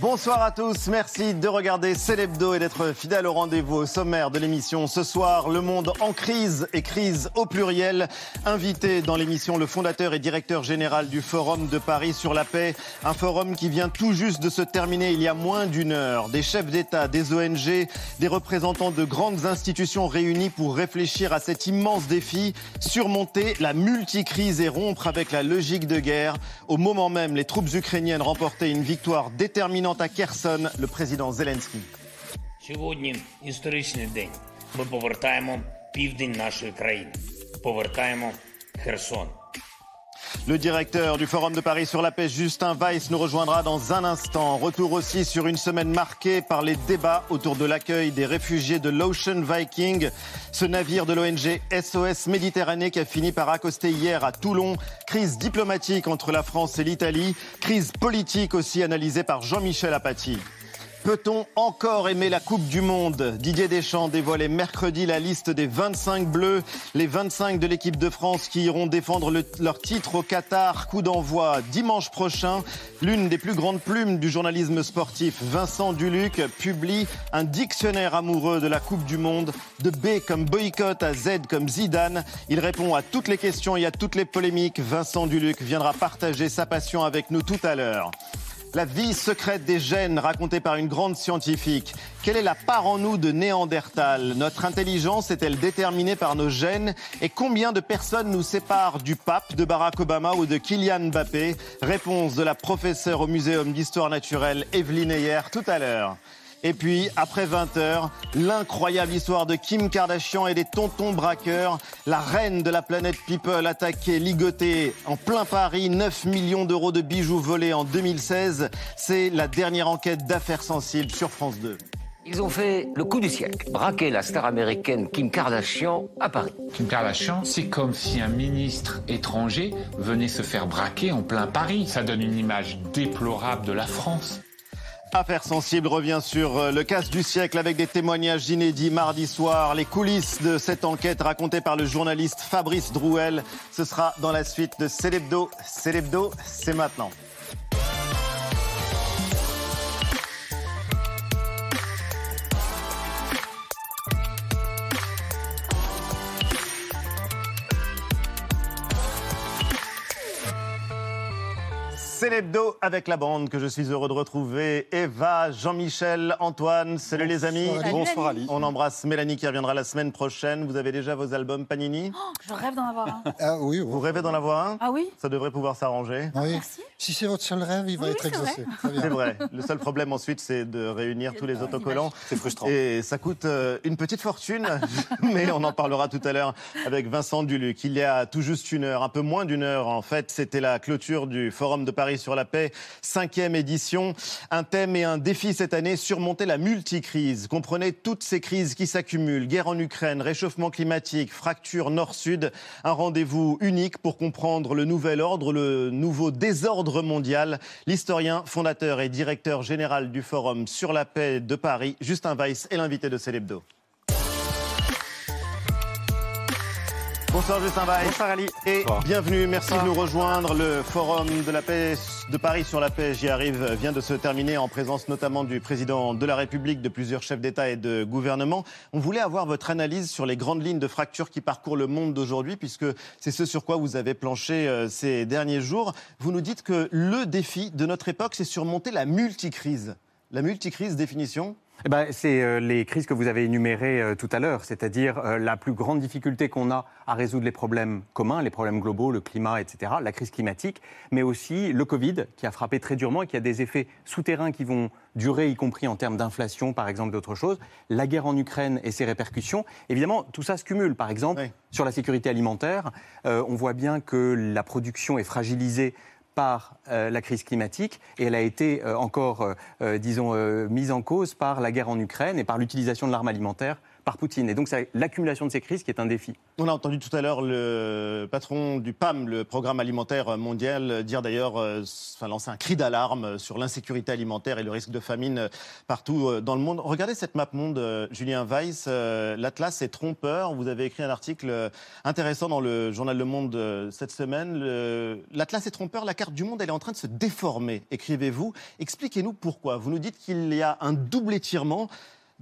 Bonsoir à tous, merci de regarder Célébdo et d'être fidèle au rendez-vous au sommaire de l'émission. Ce soir, le monde en crise et crise au pluriel. Invité dans l'émission le fondateur et directeur général du Forum de Paris sur la paix, un forum qui vient tout juste de se terminer il y a moins d'une heure. Des chefs d'État, des ONG, des représentants de grandes institutions réunis pour réfléchir à cet immense défi, surmonter la multicrise et rompre avec la logique de guerre. Au moment même, les troupes ukrainiennes remportaient une victoire déterminante à Kherson, le président Zelensky. Сьогодні історичний день. Ми повертаємо південь нашої країни. Повертаємо Херсон. Le directeur du Forum de Paris sur la paix, Justin Weiss, nous rejoindra dans un instant. Retour aussi sur une semaine marquée par les débats autour de l'accueil des réfugiés de l'Ocean Viking, ce navire de l'ONG SOS Méditerranée qui a fini par accoster hier à Toulon. Crise diplomatique entre la France et l'Italie, crise politique aussi analysée par Jean-Michel Apathy. Peut-on encore aimer la Coupe du Monde? Didier Deschamps dévoilait mercredi la liste des 25 bleus, les 25 de l'équipe de France qui iront défendre le, leur titre au Qatar. Coup d'envoi dimanche prochain. L'une des plus grandes plumes du journalisme sportif, Vincent Duluc, publie un dictionnaire amoureux de la Coupe du Monde, de B comme boycott à Z comme Zidane. Il répond à toutes les questions et à toutes les polémiques. Vincent Duluc viendra partager sa passion avec nous tout à l'heure. La vie secrète des gènes racontée par une grande scientifique. Quelle est la part en nous de Néandertal? Notre intelligence est-elle déterminée par nos gènes? Et combien de personnes nous séparent du pape, de Barack Obama ou de Kylian Mbappé? Réponse de la professeure au Muséum d'histoire naturelle Evelyne Ayer tout à l'heure. Et puis, après 20 heures, l'incroyable histoire de Kim Kardashian et des tontons braqueurs. La reine de la planète People attaquée, ligotée en plein Paris. 9 millions d'euros de bijoux volés en 2016. C'est la dernière enquête d'affaires sensibles sur France 2. Ils ont fait le coup du siècle, braquer la star américaine Kim Kardashian à Paris. Kim Kardashian, c'est comme si un ministre étranger venait se faire braquer en plein Paris. Ça donne une image déplorable de la France. Affaire sensible revient sur euh, le casse du siècle avec des témoignages inédits mardi soir. Les coulisses de cette enquête racontée par le journaliste Fabrice Drouel. Ce sera dans la suite de Célébdo. Célébdo, c'est maintenant. C'est l'hebdo avec la bande que je suis heureux de retrouver. Eva, Jean-Michel, Antoine. Salut les amis. Bonsoir Ali. On embrasse Mélanie qui reviendra la semaine prochaine. Vous avez déjà vos albums Panini? Oh, je rêve d'en avoir un. Ah oui, Vous rêvez d'en avoir un? Ah oui Ça devrait pouvoir s'arranger. oui. Merci. Si c'est votre seul rêve, il va Oui, être exaucé. C'est vrai. Le seul problème ensuite, c'est de réunir tous les autocollants. C'est frustrant. Et ça coûte euh, une petite fortune, mais on en parlera tout à l'heure avec Vincent Duluc. Il y a tout juste une heure, un peu moins d'une heure en fait, c'était la clôture du Forum de Paris sur la paix, cinquième édition. Un thème et un défi cette année, surmonter la multicrise. Comprenez toutes ces crises qui s'accumulent, guerre en Ukraine, réchauffement climatique, fracture nord-sud. Un rendez-vous unique pour comprendre le nouvel ordre, le nouveau désordre mondial. L'historien, fondateur et directeur général du Forum sur la paix de Paris, Justin Weiss, est l'invité de Célébdo. Bonsoir Justin Weiss. Bonsoir Ali. Et bienvenue, merci de nous rejoindre. Le Forum de la paix de Paris sur la paix, j'y arrive, vient de se terminer en présence notamment du président de la République, de plusieurs chefs d'État et de gouvernement. On voulait avoir votre analyse sur les grandes lignes de fracture qui parcourent le monde d'aujourd'hui, puisque c'est ce sur quoi vous avez planché euh, ces derniers jours. Vous nous dites que le défi de notre époque, c'est surmonter la multicrise. La multicrise, définition Eh ben, c'est euh, les crises que vous avez énumérées euh, tout à l'heure, c'est-à-dire euh, la plus grande difficulté qu'on a à résoudre les problèmes communs, les problèmes globaux, le climat, etc., la crise climatique, mais aussi le Covid qui a frappé très durement et qui a des effets souterrains qui vont durer, y compris en termes d'inflation, par exemple, d'autres choses, la guerre en Ukraine et ses répercussions. Évidemment, tout ça se cumule. Par exemple, Oui. sur la sécurité alimentaire, on voit bien que la production est fragilisée par euh, la crise climatique et elle a été euh, encore, euh, disons, mise en cause par la guerre en Ukraine et par l'utilisation de l'arme alimentaire par Poutine. Et donc c'est l'accumulation de ces crises qui est un défi. On a entendu tout à l'heure le patron du PAM, le Programme alimentaire mondial, dire d'ailleurs, euh, enfin, lancer un cri d'alarme sur l'insécurité alimentaire et le risque de famine partout euh, dans le monde. Regardez cette map monde, euh, Julien Weiss. L'Atlas est trompeur. Vous avez écrit un article intéressant dans le journal Le Monde cette semaine. L'Atlas est trompeur. La carte du monde, elle est en train de se déformer, écrivez-vous. Expliquez-nous pourquoi. Vous nous dites qu'il y a un double étirement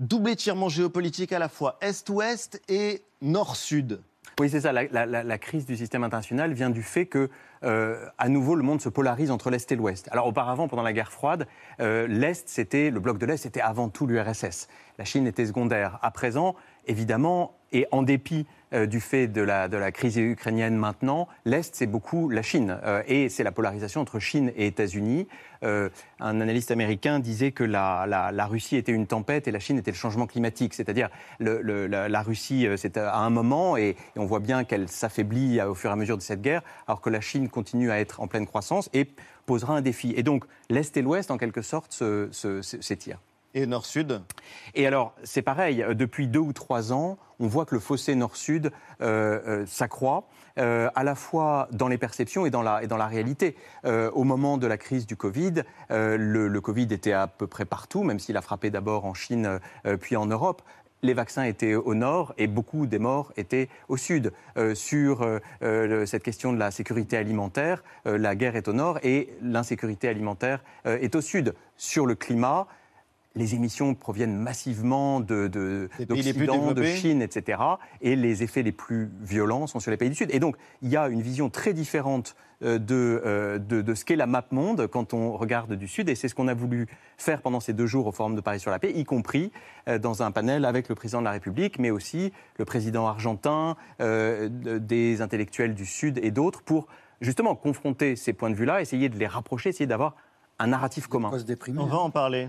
double étirement géopolitique à la fois Est-Ouest et Nord-Sud. Oui, c'est ça. La, crise du système international vient du fait que, euh, à nouveau, le monde se polarise entre l'Est et l'Ouest. Alors, auparavant, pendant la guerre froide, euh, l'Est, c'était, le bloc de l'Est, c'était avant tout l'URSS. La Chine était secondaire. À présent, évidemment, et en dépit euh, du fait de la, crise ukrainienne maintenant, l'Est, c'est beaucoup la Chine. Euh, et c'est la polarisation entre Chine et États-Unis. Euh, un analyste américain disait que la, Russie était une tempête et la Chine était le changement climatique. C'est-à-dire, la, Russie, c'est à un moment, et, on voit bien qu'elle s'affaiblit au fur et à mesure de cette guerre, alors que la Chine continue à être en pleine croissance et posera un défi. Et donc, l'Est et l'Ouest, en quelque sorte, s'étirent. Et Nord-Sud Et alors, c'est pareil, depuis deux ou trois ans, on voit que le fossé Nord-Sud euh, euh, s'accroît. Euh, à la fois dans les perceptions et dans la, et dans la réalité. au moment de la crise du Covid, le, Covid était à peu près partout, même s'il a frappé d'abord en Chine puis en Europe les vaccins étaient au nord et beaucoup des morts étaient au sud. sur cette question de la sécurité alimentaire, la guerre est au nord et l'insécurité alimentaire est au sud. Sur le climat, les émissions proviennent massivement d'Occident, de, de, Chine, etc. Et les effets les plus violents sont sur les pays du Sud. Et donc, il y a une vision très différente euh, euh, de, de, ce qu'est la map monde quand on regarde du Sud. Et c'est ce qu'on a voulu faire pendant ces deux jours au Forum de Paris sur la paix, y compris euh, dans un panel avec le président de la République, mais aussi le président argentin, des intellectuels du Sud et d'autres, pour justement confronter ces points de vue-là, essayer de les rapprocher, essayer d'avoir un narratif commun. On va en parler.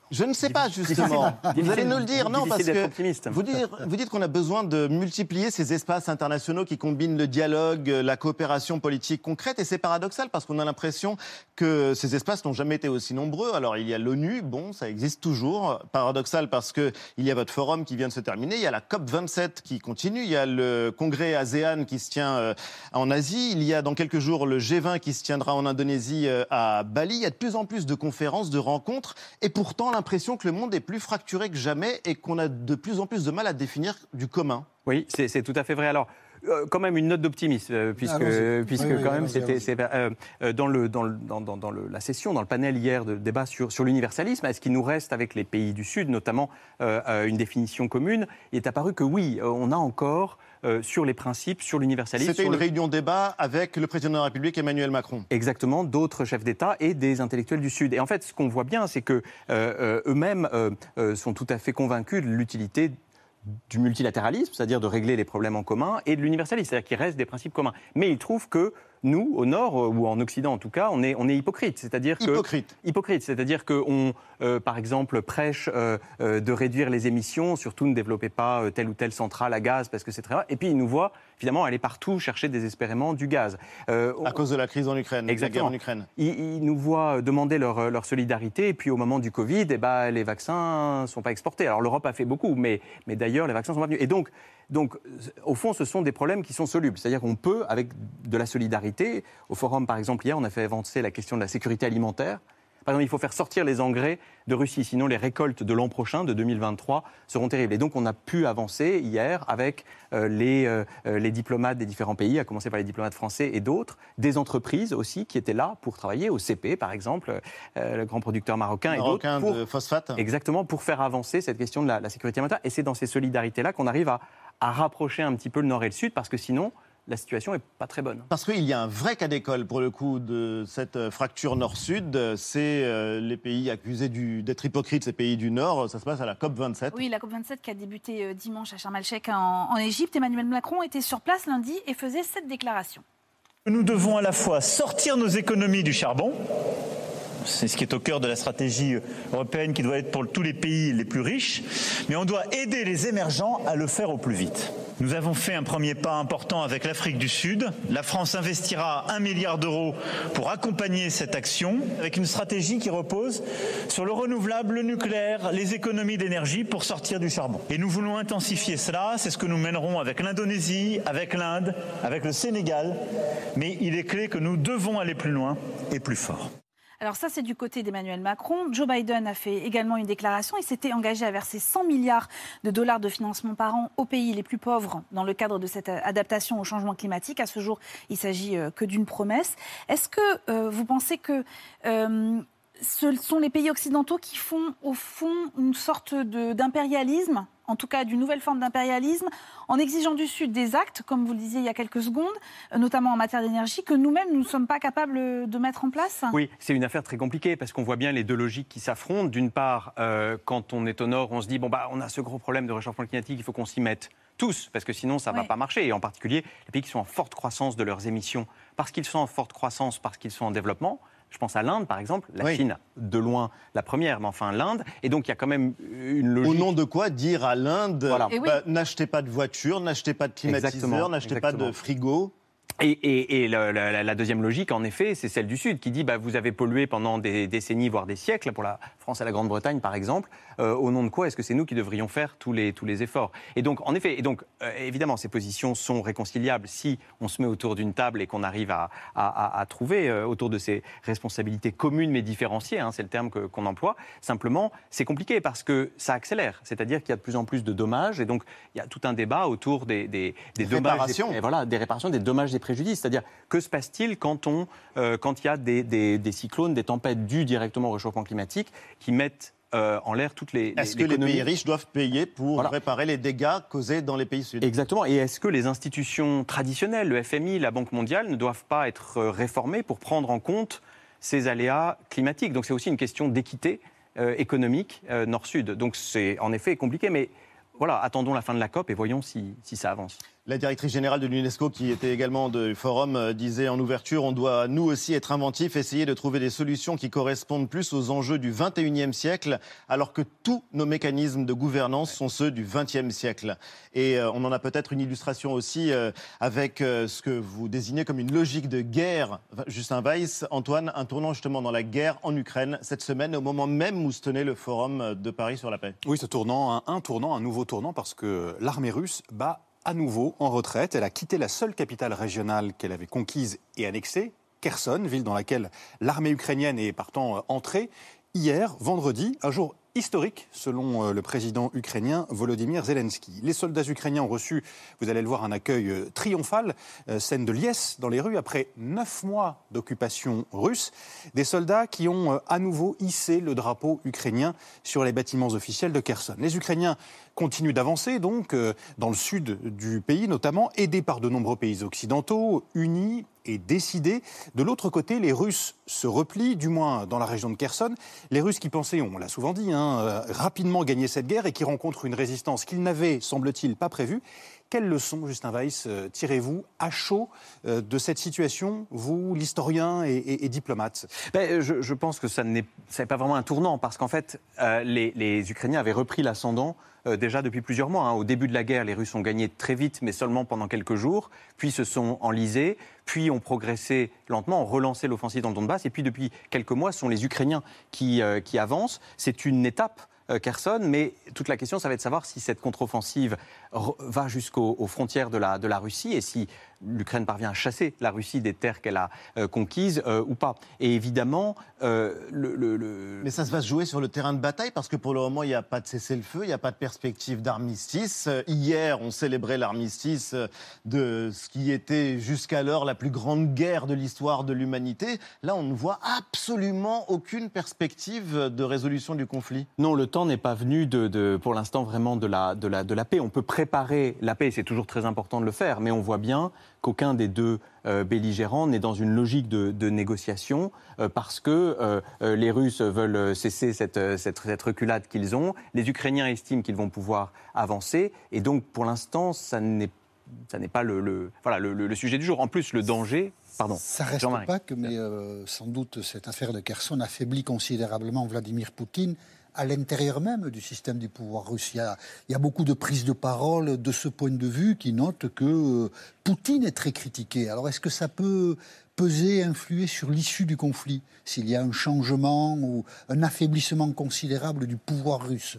Je ne sais pas, justement. Vous allez nous le dire, non, parce que vous, vous dites qu'on a besoin de multiplier ces espaces internationaux qui combinent le dialogue, la coopération politique concrète, et c'est paradoxal parce qu'on a l'impression que ces espaces n'ont jamais été aussi nombreux. Alors, il y a l'ONU, bon, ça existe toujours. Paradoxal parce qu'il y a votre forum qui vient de se terminer, il y a la COP 27 qui continue, il y a le congrès ASEAN qui se tient euh, en Asie, il y a dans quelques jours le G20 qui se tiendra en Indonésie euh, à Bali. Il y a de plus en plus de conférences, de rencontres, et pourtant, l'impression que le monde est plus fracturé que jamais et qu'on a de plus en plus de mal à définir du commun. Oui, c'est tout à fait vrai. Alors, euh, quand même une note d'optimisme, euh, puisque, ah, puisque quand même c'était euh, dans, le, dans, le, dans, dans le, la session, dans le panel hier de débat sur, sur l'universalisme, est-ce qu'il nous reste avec les pays du Sud, notamment une définition commune Il est apparu que oui, on a encore euh, sur les principes, sur l'universalisme. C'était une réunion débat avec le président de la République Emmanuel Macron. Exactement, d'autres chefs d'État et des intellectuels du Sud. Et en fait, ce qu'on voit bien, c'est que euh, euh, eux-mêmes sont tout à fait convaincus de l'utilité du multilatéralisme, c'est-à-dire de régler les problèmes en commun, et de l'universalisme, c'est-à-dire qu'il reste des principes communs. Mais ils trouvent que nous, au Nord, euh, ou en Occident en tout cas, on est, on est hypocrite. C'est-à-dire que, hypocrite. Hypocrite. C'est-à-dire qu'on, euh, par exemple, prêche euh, de réduire les émissions, surtout ne développez pas telle ou telle centrale à gaz parce que c'est très rare. Et puis ils nous voient, finalement, aller partout chercher désespérément du gaz. à cause de la crise en Ukraine, exactement. la guerre en Ukraine. Ils, nous voient demander leur, leur, solidarité, et puis au moment du Covid, eh ben, les vaccins ne sont pas exportés. Alors l'Europe a fait beaucoup, mais, mais d'ailleurs, les vaccins sont pas venus. Et donc, donc, au fond, ce sont des problèmes qui sont solubles. C'est-à-dire qu'on peut, avec de la solidarité, au forum, par exemple, hier, on a fait avancer la question de la sécurité alimentaire. Par exemple, il faut faire sortir les engrais de Russie, sinon les récoltes de l'an prochain, de 2023, seront terribles. Et donc, on a pu avancer hier avec euh, les, euh, les, diplomates des différents pays, à commencer par les diplomates français et d'autres, des entreprises aussi qui étaient là pour travailler, au CP par exemple, euh, le grand producteur marocain, marocain et d'autres. de phosphate. Exactement, pour faire avancer cette question de la, la sécurité alimentaire. Et c'est dans ces solidarités-là qu'on arrive à, à rapprocher un petit peu le nord et le sud, parce que sinon, la situation n'est pas très bonne. Parce qu'il y a un vrai cas d'école pour le coup de cette euh, fracture nord-sud. C'est euh, les pays accusés d'être hypocrites, ces pays du Nord. Ça se passe à la COP27. Oui, la COP27 qui a débuté euh, dimanche à Sharm el-Sheikh en, Égypte. Emmanuel Macron était sur place lundi et faisait cette déclaration. Nous devons à la fois sortir nos économies du charbon, c'est ce qui est au cœur de la stratégie européenne qui doit être pour tous les pays les plus riches, mais on doit aider les émergents à le faire au plus vite. Nous avons fait un premier pas important avec l'Afrique du Sud. La France investira un milliard d'euros pour accompagner cette action avec une stratégie qui repose sur le renouvelable, le nucléaire, les économies d'énergie pour sortir du charbon. Et nous voulons intensifier cela. C'est ce que nous mènerons avec l'Indonésie, avec l'Inde, avec le Sénégal. Mais il est clé que nous devons aller plus loin et plus fort. Alors ça, c'est du côté d'Emmanuel Macron. Joe Biden a fait également une déclaration. Il s'était engagé à verser 100 milliards de dollars de financement par an aux pays les plus pauvres dans le cadre de cette adaptation au changement climatique. À ce jour, il s'agit euh, que d'une promesse. Est-ce que euh, vous pensez que euh, ce sont les pays occidentaux qui font au fond une sorte d'impérialisme? En tout cas d'une nouvelle forme d'impérialisme, en exigeant du Sud des actes, comme vous le disiez il y a quelques secondes, notamment en matière d'énergie, que nous-mêmes, nous ne sommes pas capables de mettre en place. Oui, c'est une affaire très compliquée, parce qu'on voit bien les deux logiques qui s'affrontent. D'une part, euh, quand on est au nord, on se dit, bon, bah, on a ce gros problème de réchauffement climatique, il faut qu'on s'y mette tous, parce que sinon ça ne va pas marcher, et en particulier les pays qui sont en forte croissance de leurs émissions, parce qu'ils sont en forte croissance, parce qu'ils sont en développement, je pense à l'Inde, par exemple. La Chine, de loin, la première, mais enfin l'Inde. Et donc, il y a quand même une logique. Au nom de quoi dire à l'Inde, bah, n'achetez pas de voiture, n'achetez pas de climatiseur, n'achetez pas de frigo et, la, deuxième logique, en effet, c'est celle du Sud, qui dit bah, vous avez pollué pendant des décennies, voire des siècles, pour la France et la Grande-Bretagne, par exemple. Euh, au nom de quoi est-ce que c'est nous qui devrions faire tous les, tous les efforts? Et donc, en effet, et donc, euh, évidemment, ces positions sont réconciliables si on se met autour d'une table et qu'on arrive à, à, trouver euh, autour de ces responsabilités communes mais différenciées, hein, c'est le terme qu'on emploie. Simplement, c'est compliqué parce que ça accélère. C'est-à-dire qu'il y a de plus en plus de dommages et donc il y a tout un débat autour des, des, des dommages. Réparations. et voilà, des réparations, des dommages, des c'est-à-dire, que se passe-t-il quand, euh, il y a des, cyclones, des tempêtes dues directement au réchauffement climatique qui mettent euh, en l'air toutes les. Est-ce que les pays riches doivent payer pour réparer les dégâts causés dans les pays sud? Exactement. Et est-ce que les institutions traditionnelles, le FMI, la Banque mondiale, ne doivent pas être euh, réformées pour prendre en compte ces aléas climatiques? Donc c'est aussi une question d'équité économique nord-sud. Donc c'est en effet compliqué, mais voilà, attendons la fin de la COP et voyons si, si ça avance. La directrice générale de l'UNESCO, qui était également du forum, euh, disait en ouverture on doit nous aussi être inventifs, essayer de trouver des solutions qui correspondent plus aux enjeux du 21e siècle, alors que tous nos mécanismes de gouvernance sont ceux du 20e siècle. Et euh, on en a peut-être une illustration aussi euh, avec ce que vous désignez comme une logique de guerre. Justin Weiss, Antoine, un tournant justement dans la guerre en Ukraine cette semaine, au moment même où se tenait le forum de Paris sur la paix. Oui, ce tournant, un, un tournant, un nouveau tournant, parce que l'armée russe bat à nouveau en retraite. Elle a quitté la seule capitale régionale qu'elle avait conquise et annexée, Kherson, ville dans laquelle l'armée ukrainienne est partant euh, entrée. Hier, vendredi, un jour historique, selon euh, le président ukrainien Volodymyr Zelensky. Les soldats ukrainiens ont reçu, vous allez le voir, un accueil euh, triomphal, scène de liesse dans les rues après neuf mois d'occupation russe. Des soldats qui ont à nouveau hissé le drapeau ukrainien sur les bâtiments officiels de Kherson. Les Ukrainiens continue d'avancer, donc, euh, dans le sud du pays notamment, aidés par de nombreux pays occidentaux, unis et décidés. De l'autre côté, les Russes se replient, du moins dans la région de Kherson. Les Russes qui pensaient, on l'a souvent dit, hein, euh, rapidement gagner cette guerre et qui rencontrent une résistance qu'ils n'avaient, semble-t-il, pas prévue. Quelles leçons, Justin Weiss, euh, tirez-vous à chaud de cette situation, vous, l'historien et, diplomate? Ben, je, pense que ça n'est pas vraiment un tournant, parce qu'en fait, les, les Ukrainiens avaient repris l'ascendant euh, déjà depuis plusieurs mois. Hein. Au début de la guerre, les Russes ont gagné très vite, mais seulement pendant quelques jours, puis se sont enlisés, puis ont progressé lentement, ont relancé l'offensive dans le Donbass, et puis depuis quelques mois, ce sont les Ukrainiens euh, qui avancent. C'est une étape euh, mais toute la question, ça va être de savoir si cette contre-offensive va jusqu'aux frontières de la Russie et si l'Ukraine parvient à chasser la Russie des terres qu'elle a euh, conquises euh, ou pas. Et évidemment, euh, le, Mais ça se va se jouer sur le terrain de bataille parce que pour le moment, il n'y a pas de cessez-le-feu, il n'y a pas de perspective d'armistice. Hier, on célébrait l'armistice de ce qui était jusqu'alors la plus grande guerre de l'histoire de l'humanité. Là, on ne voit absolument aucune perspective de résolution du conflit. Non, le temps n'est pas venu de, pour l'instant vraiment de la, de, la, de la paix. On peut préparer la paix, c'est toujours très important de le faire, mais on voit bien qu'aucun des deux euh, belligérants n'est dans une logique de, négociation euh, parce que euh, les Russes veulent cesser cette, cette, reculade qu'ils ont, les Ukrainiens estiment qu'ils vont pouvoir avancer, et donc pour l'instant, ça n'est ça n'est pas le, voilà, le, sujet du jour. En plus, le danger. Pardon. Ça reste pas que, mais sans doute, cette affaire de Kherson affaiblit considérablement Vladimir Poutine à l'intérieur même du système du pouvoir russe. Il y, a, beaucoup de prises de parole de ce point de vue qui notent que euh, Poutine est très critiqué. Alors est-ce que ça peut peser, influer sur l'issue du conflit s'il y a un changement ou un affaiblissement considérable du pouvoir russe?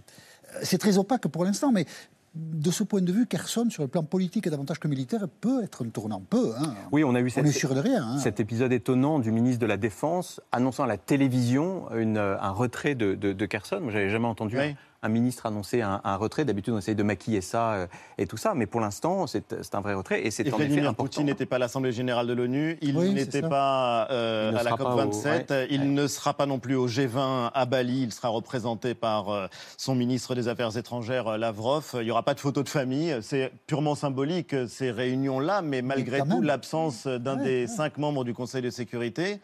C'est très opaque pour l'instant, mais de ce point de vue, Kherson, sur le plan politique et davantage que militaire, peut être un tournant. Peu, hein. Oui, on a eu cette, on est sûr de rien, hein. cet épisode étonnant du ministre de la Défense annonçant à la télévision une, un retrait de, de, de Kherson. Moi, j'avais jamais entendu oui un ministre annoncer un, un retrait. D'habitude, on essaye de maquiller ça euh, et tout ça, mais pour l'instant, c'est un vrai retrait et c'est en effet important. Poutine n'était pas à l'Assemblée générale de l'ONU, il oui, n'était pas euh, à la COP 27, au... ouais. il ouais. ne sera pas non plus au G20 à Bali. Il sera représenté par euh, son ministre des Affaires étrangères euh, Lavrov. Il n'y aura pas de photo de famille. C'est purement symbolique ces réunions-là, mais malgré mais tout, l'absence d'un ouais, des cinq membres du Conseil de sécurité.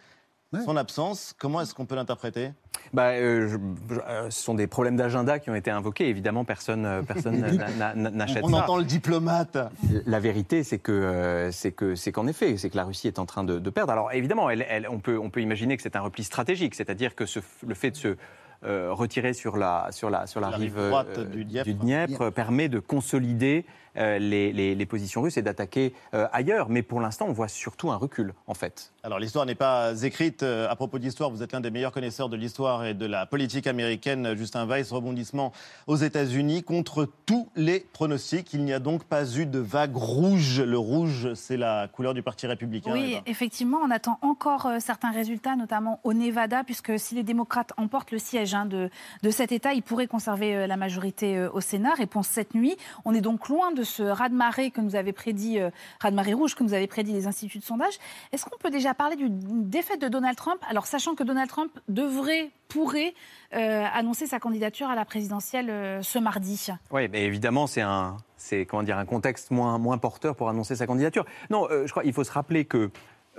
Ouais. Son absence, comment est-ce qu'on peut l'interpréter? Bah, euh, je, je, euh, Ce sont des problèmes d'agenda qui ont été invoqués. Évidemment, personne euh, personne n'achète ça. On entend le diplomate. La vérité, c'est que c'est que c'est qu'en effet, c'est que la Russie est en train de, de perdre. Alors évidemment, elle, elle, on peut on peut imaginer que c'est un repli stratégique, c'est-à-dire que ce, le fait de se euh, retirer sur la, sur la, sur la, la rive, rive droite du Dniepr, du Dniepr permet de consolider euh, les, les, les, positions russes et d'attaquer euh, ailleurs. Mais pour l'instant, on voit surtout un recul, en fait. Alors, l'histoire n'est pas écrite. À propos d'histoire, vous êtes l'un des meilleurs connaisseurs de l'histoire et de la politique américaine. Justin Weiss, rebondissement aux États-Unis contre tous les pronostics. Il n'y a donc pas eu de vague rouge. Le rouge, c'est la couleur du Parti républicain. Oui, effectivement, on attend encore euh, certains résultats, notamment au Nevada, puisque si les démocrates emportent le siège hein, de, de, cet État, ils pourraient conserver euh, la majorité euh, au Sénat. Réponse cette nuit. On est donc loin de ce raz-de-marée que nous avait prédit, euh, raz-de-marée rouge que nous avaient prédit les instituts de sondage. Est-ce qu'on peut déjà parler d'une défaite de Donald Trump? Alors, sachant que Donald Trump devrait, pourrait euh, annoncer sa candidature à la présidentielle euh, ce mardi. Oui, mais évidemment, c'est un, c'est comment dire, un contexte moins, moins porteur pour annoncer sa candidature. Non, euh, je crois qu'il faut se rappeler que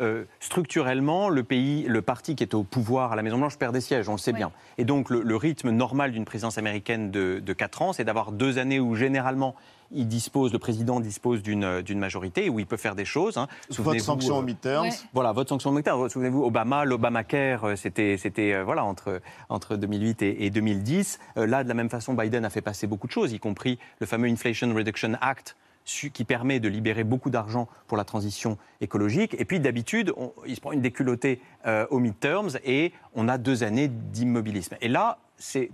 euh, structurellement, le pays, le parti qui est au pouvoir à la Maison-Blanche perd des sièges, on le sait oui. bien. Et donc, le, le rythme normal d'une présidence américaine de, de 4 ans, c'est d'avoir deux années où, généralement, il dispose, le président dispose d'une majorité où il peut faire des choses. Hein. Votre sanction midterms. Ouais. Voilà, votre sanction aux midterms. Souvenez-vous, Obama, l'Obamacare, c'était, c'était euh, voilà, entre, entre 2008 et, et 2010. Euh, là, de la même façon, Biden a fait passer beaucoup de choses, y compris le fameux Inflation Reduction Act, qui permet de libérer beaucoup d'argent pour la transition écologique. Et puis d'habitude, il se prend une déculottée euh, aux midterms et on a deux années d'immobilisme. Et là, c'est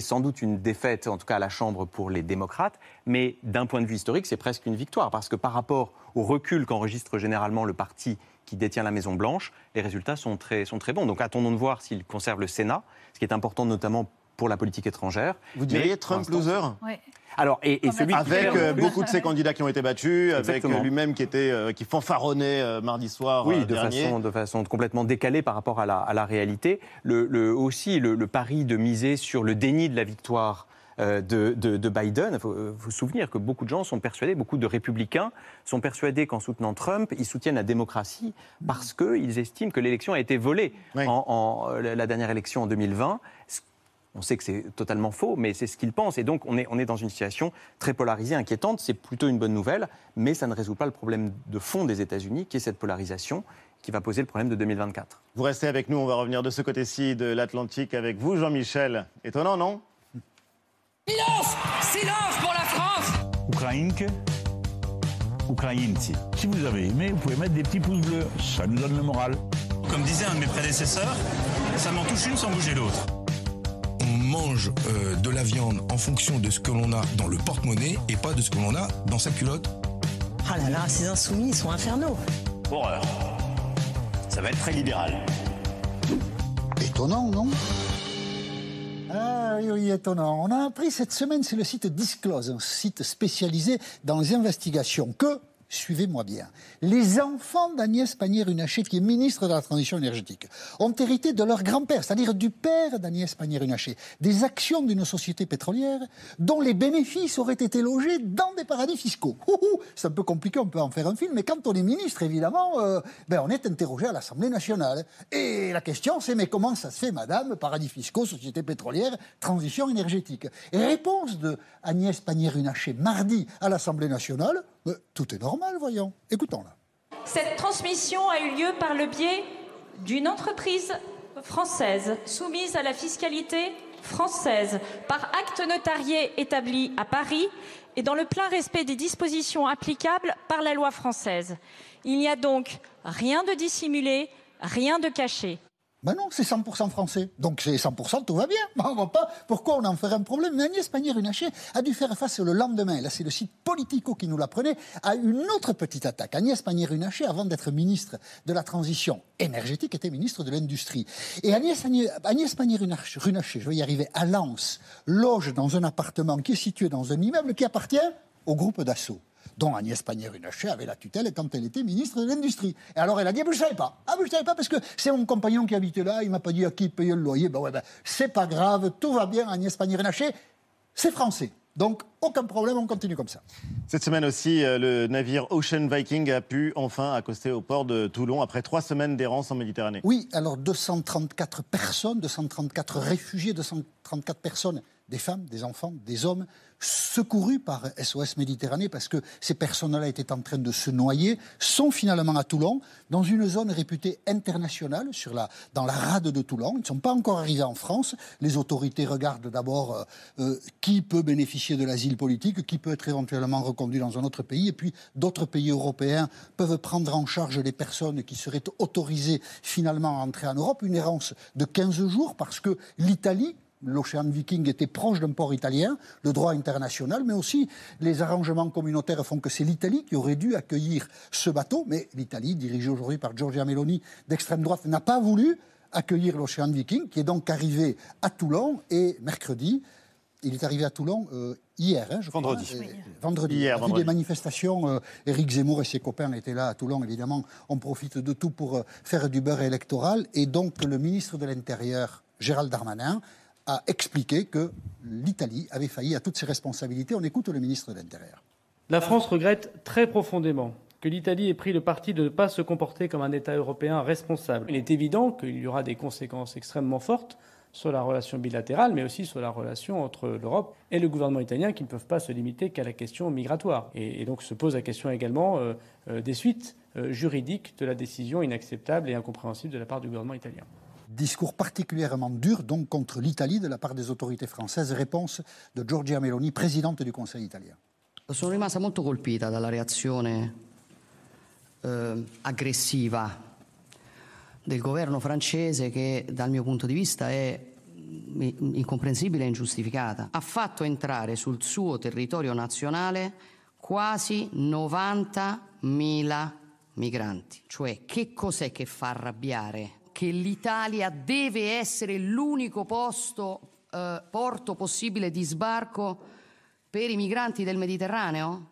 sans doute une défaite, en tout cas à la Chambre pour les démocrates, mais d'un point de vue historique, c'est presque une victoire, parce que par rapport au recul qu'enregistre généralement le parti qui détient la Maison-Blanche, les résultats sont très, sont très bons. Donc attendons de voir s'il conserve le Sénat, ce qui est important notamment pour la politique étrangère. Vous diriez Trump loser? oui. Alors, et, et celui avec euh, beaucoup de ces candidats qui ont été battus, Exactement. avec lui-même qui était euh, qui fanfaronnait euh, mardi soir. Oui, de dernier. façon de façon complètement décalée par rapport à la, à la réalité. Le, le aussi le, le, pari de miser sur le déni de la victoire. De, de, de, Biden. Il faut vous souvenir que beaucoup de gens sont persuadés, beaucoup de républicains sont persuadés qu'en soutenant Trump, ils soutiennent la démocratie parce qu'ils estiment que l'élection a été volée oui. en, en, la dernière élection en 2020. On sait que c'est totalement faux, mais c'est ce qu'ils pensent. Et donc, on est, on est dans une situation très polarisée, inquiétante. C'est plutôt une bonne nouvelle, mais ça ne résout pas le problème de fond des États-Unis, qui est cette polarisation qui va poser le problème de 2024. Vous restez avec nous, on va revenir de ce côté-ci de l'Atlantique avec vous, Jean-Michel. Étonnant, non? Silence Silence pour la France Ukrainke, Ukrainci. Si vous avez aimé, vous pouvez mettre des petits pouces bleus. Ça nous donne le moral. Comme disait un de mes prédécesseurs, ça m'en touche une sans bouger l'autre mange euh, de la viande en fonction de ce que l'on a dans le porte-monnaie et pas de ce que l'on a dans sa culotte. Ah là là, ces insoumis, ils sont infernaux. Horreur. Ça va être très libéral. Étonnant, non? Ah oui, oui, étonnant. On a appris cette semaine, c'est le site Disclose, un site spécialisé dans les investigations, que suivez-moi bien, les enfants d'Agnès Pannier-Runacher, qui est ministre de la Transition énergétique, ont hérité de leur grand-père, c'est-à-dire du père d'Agnès Pannier-Runacher, des actions d'une société pétrolière dont les bénéfices auraient été logés dans des paradis fiscaux. C'est un peu compliqué, on peut en faire un film, mais quand on est ministre, évidemment, euh, ben on est interrogé à l'Assemblée nationale. Et la question, c'est mais comment ça se fait, madame, paradis fiscaux, société pétrolière, transition énergétique? Et réponse de Agnès Pannier-Runacher mardi à l'Assemblée nationale, mais tout est normal, voyons. Écoutons-la. Cette transmission a eu lieu par le biais d'une entreprise française soumise à la fiscalité française par acte notarié établi à Paris et dans le plein respect des dispositions applicables par la loi française. Il n'y a donc rien de dissimulé, rien de caché. Ben non, c'est 100% français. Donc c'est 100%, tout va bien. Ben, on voit pas pourquoi on en ferait un problème. Mais Agnès Pannier-Runacher a dû faire face le lendemain, là c'est le site Politico qui nous l'apprenait, à une autre petite attaque. Agnès Pannier-Runacher, avant d'être ministre de la Transition énergétique, était ministre de l'Industrie. Et Agnès, Agnès Pannier-Runacher, je vais y arriver, à Lens, loge dans un appartement qui est situé dans un immeuble qui appartient au groupe d'assaut dont Agnès Pannier-Runacher avait la tutelle quand elle était ministre de l'Industrie. Et alors elle a dit, ah, ben, je ne savais pas. Ah, ben, je ne savais pas parce que c'est mon compagnon qui habitait là, il m'a pas dit à qui payer le loyer. Ben ouais, ben, c'est pas grave, tout va bien, Agnès Pannier-Runacher, c'est français. Donc, aucun problème, on continue comme ça. Cette semaine aussi, euh, le navire Ocean Viking a pu enfin accoster au port de Toulon après trois semaines d'errance en Méditerranée. Oui, alors 234 personnes, 234 réfugiés, 234 personnes, des femmes, des enfants, des hommes, secourus par SOS Méditerranée parce que ces personnes-là étaient en train de se noyer, sont finalement à Toulon, dans une zone réputée internationale, sur la, dans la rade de Toulon. Ils ne sont pas encore arrivés en France. Les autorités regardent d'abord euh, euh, qui peut bénéficier de l'asile politique, qui peut être éventuellement reconduit dans un autre pays, et puis d'autres pays européens peuvent prendre en charge les personnes qui seraient autorisées finalement à entrer en Europe. Une errance de 15 jours parce que l'Italie, l'Ocean Viking était proche d'un port italien, le droit international, mais aussi les arrangements communautaires font que c'est l'Italie qui aurait dû accueillir ce bateau, mais l'Italie, dirigée aujourd'hui par Giorgia Meloni d'extrême droite, n'a pas voulu accueillir l'Ocean Viking, qui est donc arrivé à Toulon et mercredi, il est arrivé à Toulon euh, hier, hein, je vendredi. Crois, vendredi. Hier, vu des manifestations. Euh, Éric Zemmour et ses copains étaient là à Toulon, évidemment. On profite de tout pour euh, faire du beurre électoral. Et donc, le ministre de l'Intérieur, Gérald Darmanin, a expliqué que l'Italie avait failli à toutes ses responsabilités. On écoute le ministre de l'Intérieur. La France regrette très profondément que l'Italie ait pris le parti de ne pas se comporter comme un État européen responsable. Il est évident qu'il y aura des conséquences extrêmement fortes sur la relation bilatérale, mais aussi sur la relation entre l'Europe et le gouvernement italien, qui ne peuvent pas se limiter qu'à la question migratoire. Et, donc se pose la question également euh, euh, des suites euh, juridiques de la décision inacceptable et incompréhensible de la part du gouvernement italien. Discours particulièrement dur donc contre l'Italie de la part des autorités françaises. Réponse de Giorgia Meloni, présidente du Conseil italien. Sono rimasta molto colpita dalla reazione eh, aggressiva del governo francese che dal mio punto di vista è incomprensibile e ingiustificata. Ha fatto entrare sul suo territorio nazionale quasi 90.000 migranti. Cioè, che cos'è che fa arrabbiare che l'Italia deve essere l'unico posto, eh, porto possibile di sbarco per i migranti del Mediterraneo?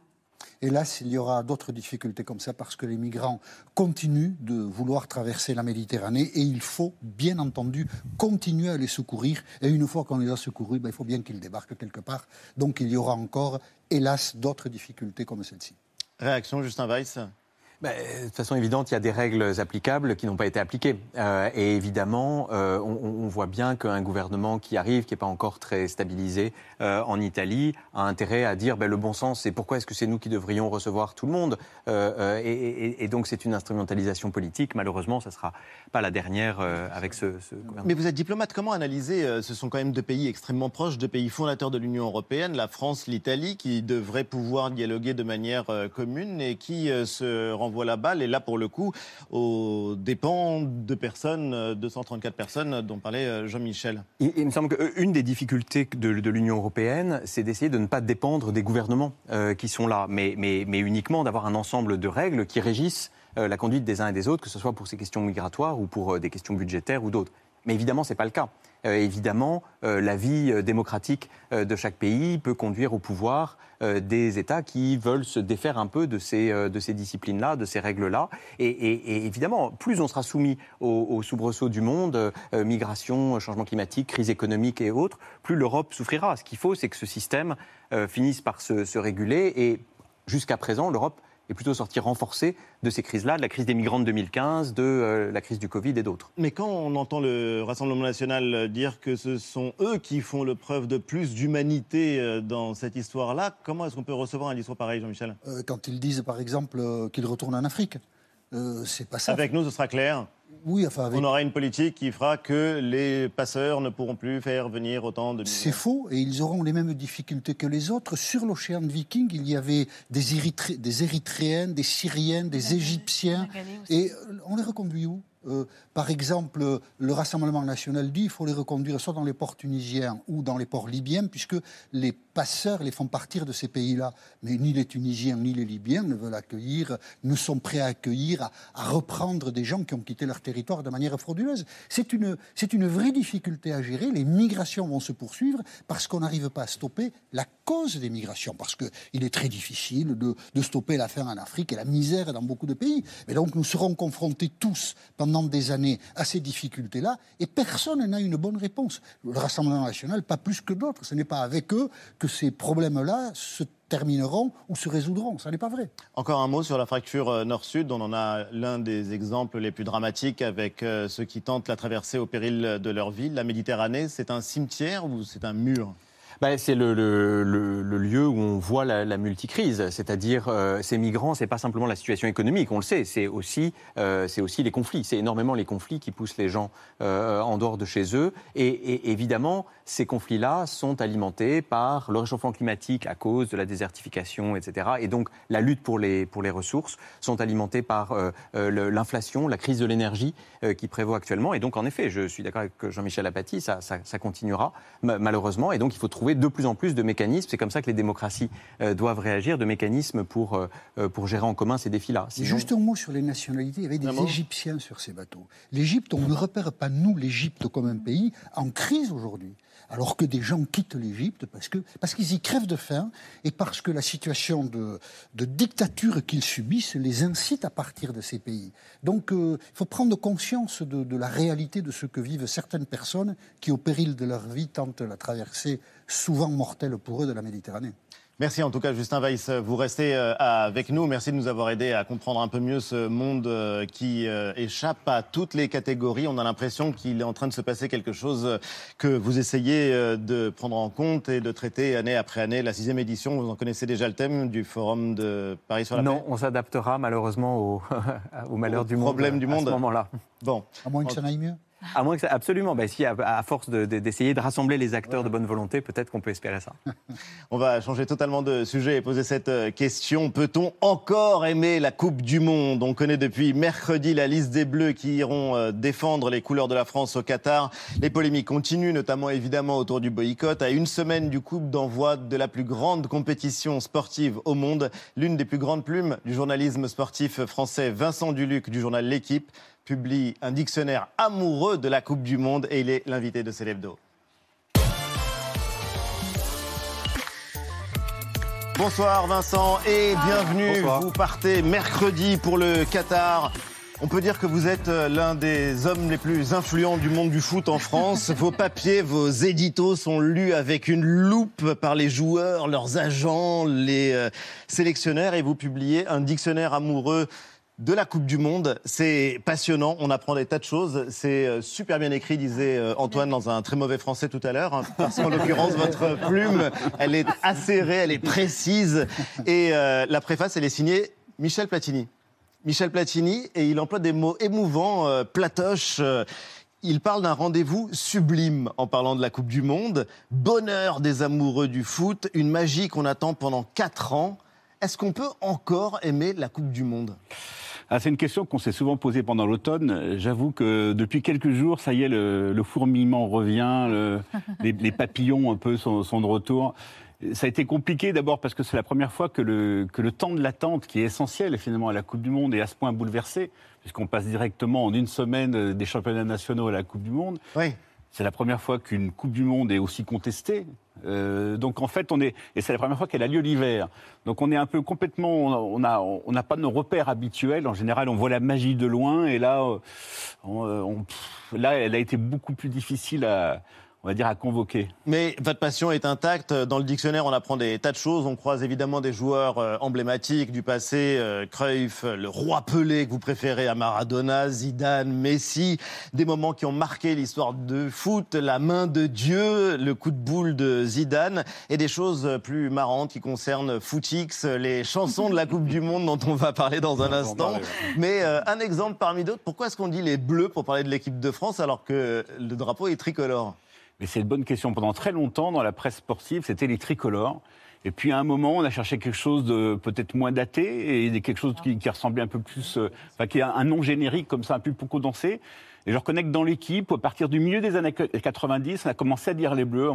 Hélas, il y aura d'autres difficultés comme ça parce que les migrants continuent de vouloir traverser la Méditerranée et il faut bien entendu continuer à les secourir. Et une fois qu'on les a secourus, ben, il faut bien qu'ils débarquent quelque part. Donc il y aura encore, hélas, d'autres difficultés comme celle-ci. Réaction, Justin Weiss bah, de façon évidente, il y a des règles applicables qui n'ont pas été appliquées. Euh, et évidemment, euh, on, on, voit bien qu'un gouvernement qui arrive, qui n'est pas encore très stabilisé euh, en Italie, a intérêt à dire ben, le bon sens, c'est pourquoi est-ce que c'est nous qui devrions recevoir tout le monde euh, euh, et, et, et, donc c'est une instrumentalisation politique. Malheureusement, ça ne sera pas la dernière avec ce, ce, gouvernement. Mais vous êtes diplomate, comment analyser Ce sont quand même deux pays extrêmement proches, deux pays fondateurs de l'Union européenne, la France, l'Italie, qui devraient pouvoir dialoguer de manière commune et qui se renvoient envoie la balle. Et là, pour le coup, aux dépens de personnes, 234 personnes dont parlait euh, Jean-Michel. Il, me semble qu'une des difficultés de, l'Union européenne, c'est d'essayer de ne pas dépendre des gouvernements euh, qui sont là, mais, uniquement d'avoir un ensemble de règles qui régissent euh, la conduite des uns et des autres, que ce soit pour ces questions migratoires ou pour euh, des questions budgétaires ou d'autres. Mais évidemment, ce n'est pas le cas. Euh, évidemment, euh, la vie euh, démocratique de chaque pays peut conduire au pouvoir des États qui veulent se défaire un peu de ces, ces disciplines-là, de ces règles-là. Et, évidemment, plus on sera soumis aux, aux soubresauts du monde, migration, changement climatique, crise économique et autres, plus l'Europe souffrira. Ce qu'il faut, c'est que ce système finisse par se, se réguler. Et jusqu'à présent, l'Europe et plutôt sortir renforcé de ces crises-là, de la crise des migrants de 2015, de euh, la crise du Covid et d'autres. Mais quand on entend le Rassemblement national dire que ce sont eux qui font le preuve de plus d'humanité euh, dans cette histoire-là, comment est-ce qu'on peut recevoir un discours pareil, Jean-Michel? Euh, Quand ils disent, par exemple, qu'ils retournent en Afrique. Euh, c'est pas ça. Avec nous, ce sera clair. Oui, enfin, avec- On aura une politique qui fera que les passeurs ne pourront plus faire venir autant de C'est faux, et ils auront les mêmes difficultés que les autres. Sur l'océan Viking, il y avait des, Érythré- des Érythréens, des Syriens, des Égyptiens, et on les reconduit où? Euh, Par exemple, le Rassemblement national dit qu'il faut les reconduire soit dans les ports tunisiens ou dans les ports libyens, puisque les passeurs les font partir de ces pays-là. Mais ni les Tunisiens ni les Libyens ne veulent accueillir, ne sont prêts à accueillir, à, reprendre des gens qui ont quitté leur territoire de manière frauduleuse. C'est une, une vraie difficulté à gérer. Les migrations vont se poursuivre parce qu'on n'arrive pas à stopper la cause des migrations. Parce qu'il est très difficile de, de stopper la faim en Afrique et la misère dans beaucoup de pays. Mais donc nous serons confrontés tous pendant des années à ces difficultés-là et personne n'a une bonne réponse. Le Rassemblement national, pas plus que d'autres. Ce n'est pas avec eux que ces problèmes-là se termineront ou se résoudront. Ça n'est pas vrai. Encore un mot sur la fracture euh, nord-sud. On en a l'un des exemples les plus dramatiques avec euh, ceux qui tentent la traversée au péril de leur vie. La Méditerranée, c'est un cimetière ou c'est un mur? Ben, c'est le, lieu où on voit la, la multicrise, c'est-à-dire euh, ces migrants, c'est pas simplement la situation économique, on le sait, c'est aussi, euh, les conflits. C'est énormément les conflits qui poussent les gens euh, en dehors de chez eux. Et, évidemment, ces conflits-là sont alimentés par le réchauffement climatique à cause de la désertification, etc. Et donc la lutte pour les, ressources sont alimentés par l'inflation, la crise de l'énergie qui prévaut actuellement. Et donc en effet, je suis d'accord avec Jean-Michel Apathy, ça, ça, continuera ma- malheureusement. Et donc il faut trouver de plus en plus de mécanismes. C'est comme ça que les démocraties euh, doivent réagir, de mécanismes pour, euh, euh, pour gérer en commun ces défis-là. Sinon- Juste un mot sur les nationalités. Il y avait des Vraiment Égyptiens sur ces bateaux. L'Égypte, on ne repère pas, nous, l'Égypte comme un pays en crise aujourd'hui. Alors que des gens quittent l'Égypte parce que parce qu'ils y crèvent de faim et parce que la situation de, dictature qu'ils subissent les incite à partir de ces pays. Donc euh, il faut prendre conscience de la réalité de ce que vivent certaines personnes qui, au péril de leur vie, tentent la traversée souvent mortelle pour eux de la Méditerranée. Merci en tout cas, Justin Weiss. Vous restez euh, avec nous. Merci de nous avoir aidés à comprendre un peu mieux ce monde euh, qui euh, échappe à toutes les catégories. On a l'impression qu'il est en train de se passer quelque chose que vous essayez de prendre en compte et de traiter année après année. La sixième édition, vous en connaissez déjà le thème du Forum de Paris sur la non, paix on s'adaptera malheureusement au, au malheur Au du monde. problème du à monde. ce moment-là. Bon. À moins que ça n'aille mieux. À moins que ça, absolument. Bah, si, à, à force de- de- d'essayer de rassembler les acteurs de bonne volonté, peut-être qu'on peut espérer ça. On va changer totalement de sujet et poser cette euh, question. Peut-on encore aimer la Coupe du Monde? On connaît depuis mercredi la liste des Bleus qui iront euh, défendre les couleurs de la France au Qatar. Les polémiques continuent, notamment évidemment autour du boycott. À une semaine du coup d'envoi de la plus grande compétition sportive au monde, l'une des plus grandes plumes du journalisme sportif français, Vincent Duluc du journal L'équipe, publie un dictionnaire amoureux de la Coupe du Monde et il est l'invité de Célébdo. Bonsoir Vincent et bienvenue. Bonsoir. Vous partez mercredi pour le Qatar. On peut dire que vous êtes euh, l'un des hommes les plus influents du monde du foot en France. vos papiers, vos éditos sont lus avec une loupe par les joueurs, leurs agents, les euh, sélectionneurs et vous publiez un dictionnaire amoureux de la Coupe du Monde. C'est passionnant, on apprend des tas de choses. C'est euh, super bien écrit, disait euh, Antoine dans un très mauvais français tout à l'heure. hein, parce qu'en l'occurrence, votre plume, elle est acérée, elle est précise. Et euh, la préface, elle est signée Michel Platini. Michel Platini, et il emploie des mots émouvants, euh, platoches. euh, il parle d'un rendez-vous sublime en parlant de la Coupe du Monde. Bonheur des amoureux du foot, une magie qu'on attend pendant quatre ans. Est-ce qu'on peut encore aimer la Coupe du Monde? Ah, c'est une question qu'on s'est souvent posée pendant l'automne. J'avoue que depuis quelques jours, ça y est, le, le fourmillement revient, le- les, les papillons un peu sont, sont de retour. Ça a été compliqué d'abord parce que c'est la première fois que le, que le temps de l'attente, qui est essentiel finalement à la Coupe du Monde, est à ce point bouleversé, puisqu'on passe directement en une semaine euh, des championnats nationaux à la Coupe du Monde. Oui. C'est la première fois qu'une Coupe du Monde est aussi contestée. Euh, donc en fait, on est et c'est la première fois qu'elle a lieu l'hiver. Donc on est un peu complètement, on a on n'a pas nos repères habituels. En général, on voit la magie de loin et là, euh, euh, là, elle a été beaucoup plus difficile à on va dire, à convoquer. Mais votre passion est intacte. Dans le dictionnaire, on apprend des tas de choses. On croise évidemment des joueurs euh, emblématiques du passé. Euh, Cruyff, le roi Pelé que vous préférez à Maradona, Zidane, Messi. Des moments qui ont marqué l'histoire de foot. La main de Dieu, le coup de boule de Zidane. Et des choses plus marrantes qui concernent Footix, les chansons de la Coupe du Monde dont on va parler dans un instant. Mais euh, un exemple parmi d'autres. Pourquoi est-ce qu'on dit les bleus pour parler de l'équipe de France alors que le drapeau est tricolore? Mais c'est une bonne question. Pendant très longtemps, dans la presse sportive, c'était les tricolores. Et puis à un moment, on a cherché quelque chose de peut-être moins daté et quelque chose qui, qui ressemblait un peu plus, euh, enfin qui a un nom générique comme ça, un peu plus condensé. Et je reconnais que dans l'équipe, à partir du milieu des années 90, on a commencé à dire les Bleus.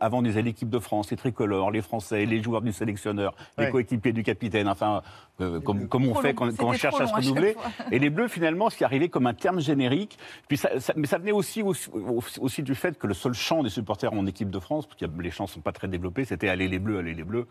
Avant, on disait l'équipe de France, les tricolores, les Français, les joueurs du sélectionneur, les Ouais. coéquipiers du capitaine. Enfin, euh, comme, comme on fait long. quand, quand on cherche à se renouveler. Et les Bleus, finalement, c'est arrivé comme un terme générique. Puis ça, ça- mais ça venait aussi, aussi, aussi du fait que le seul chant des supporters en équipe de France, parce que les chants ne sont pas très développés, c'était Allez les Bleus, allez les Bleus.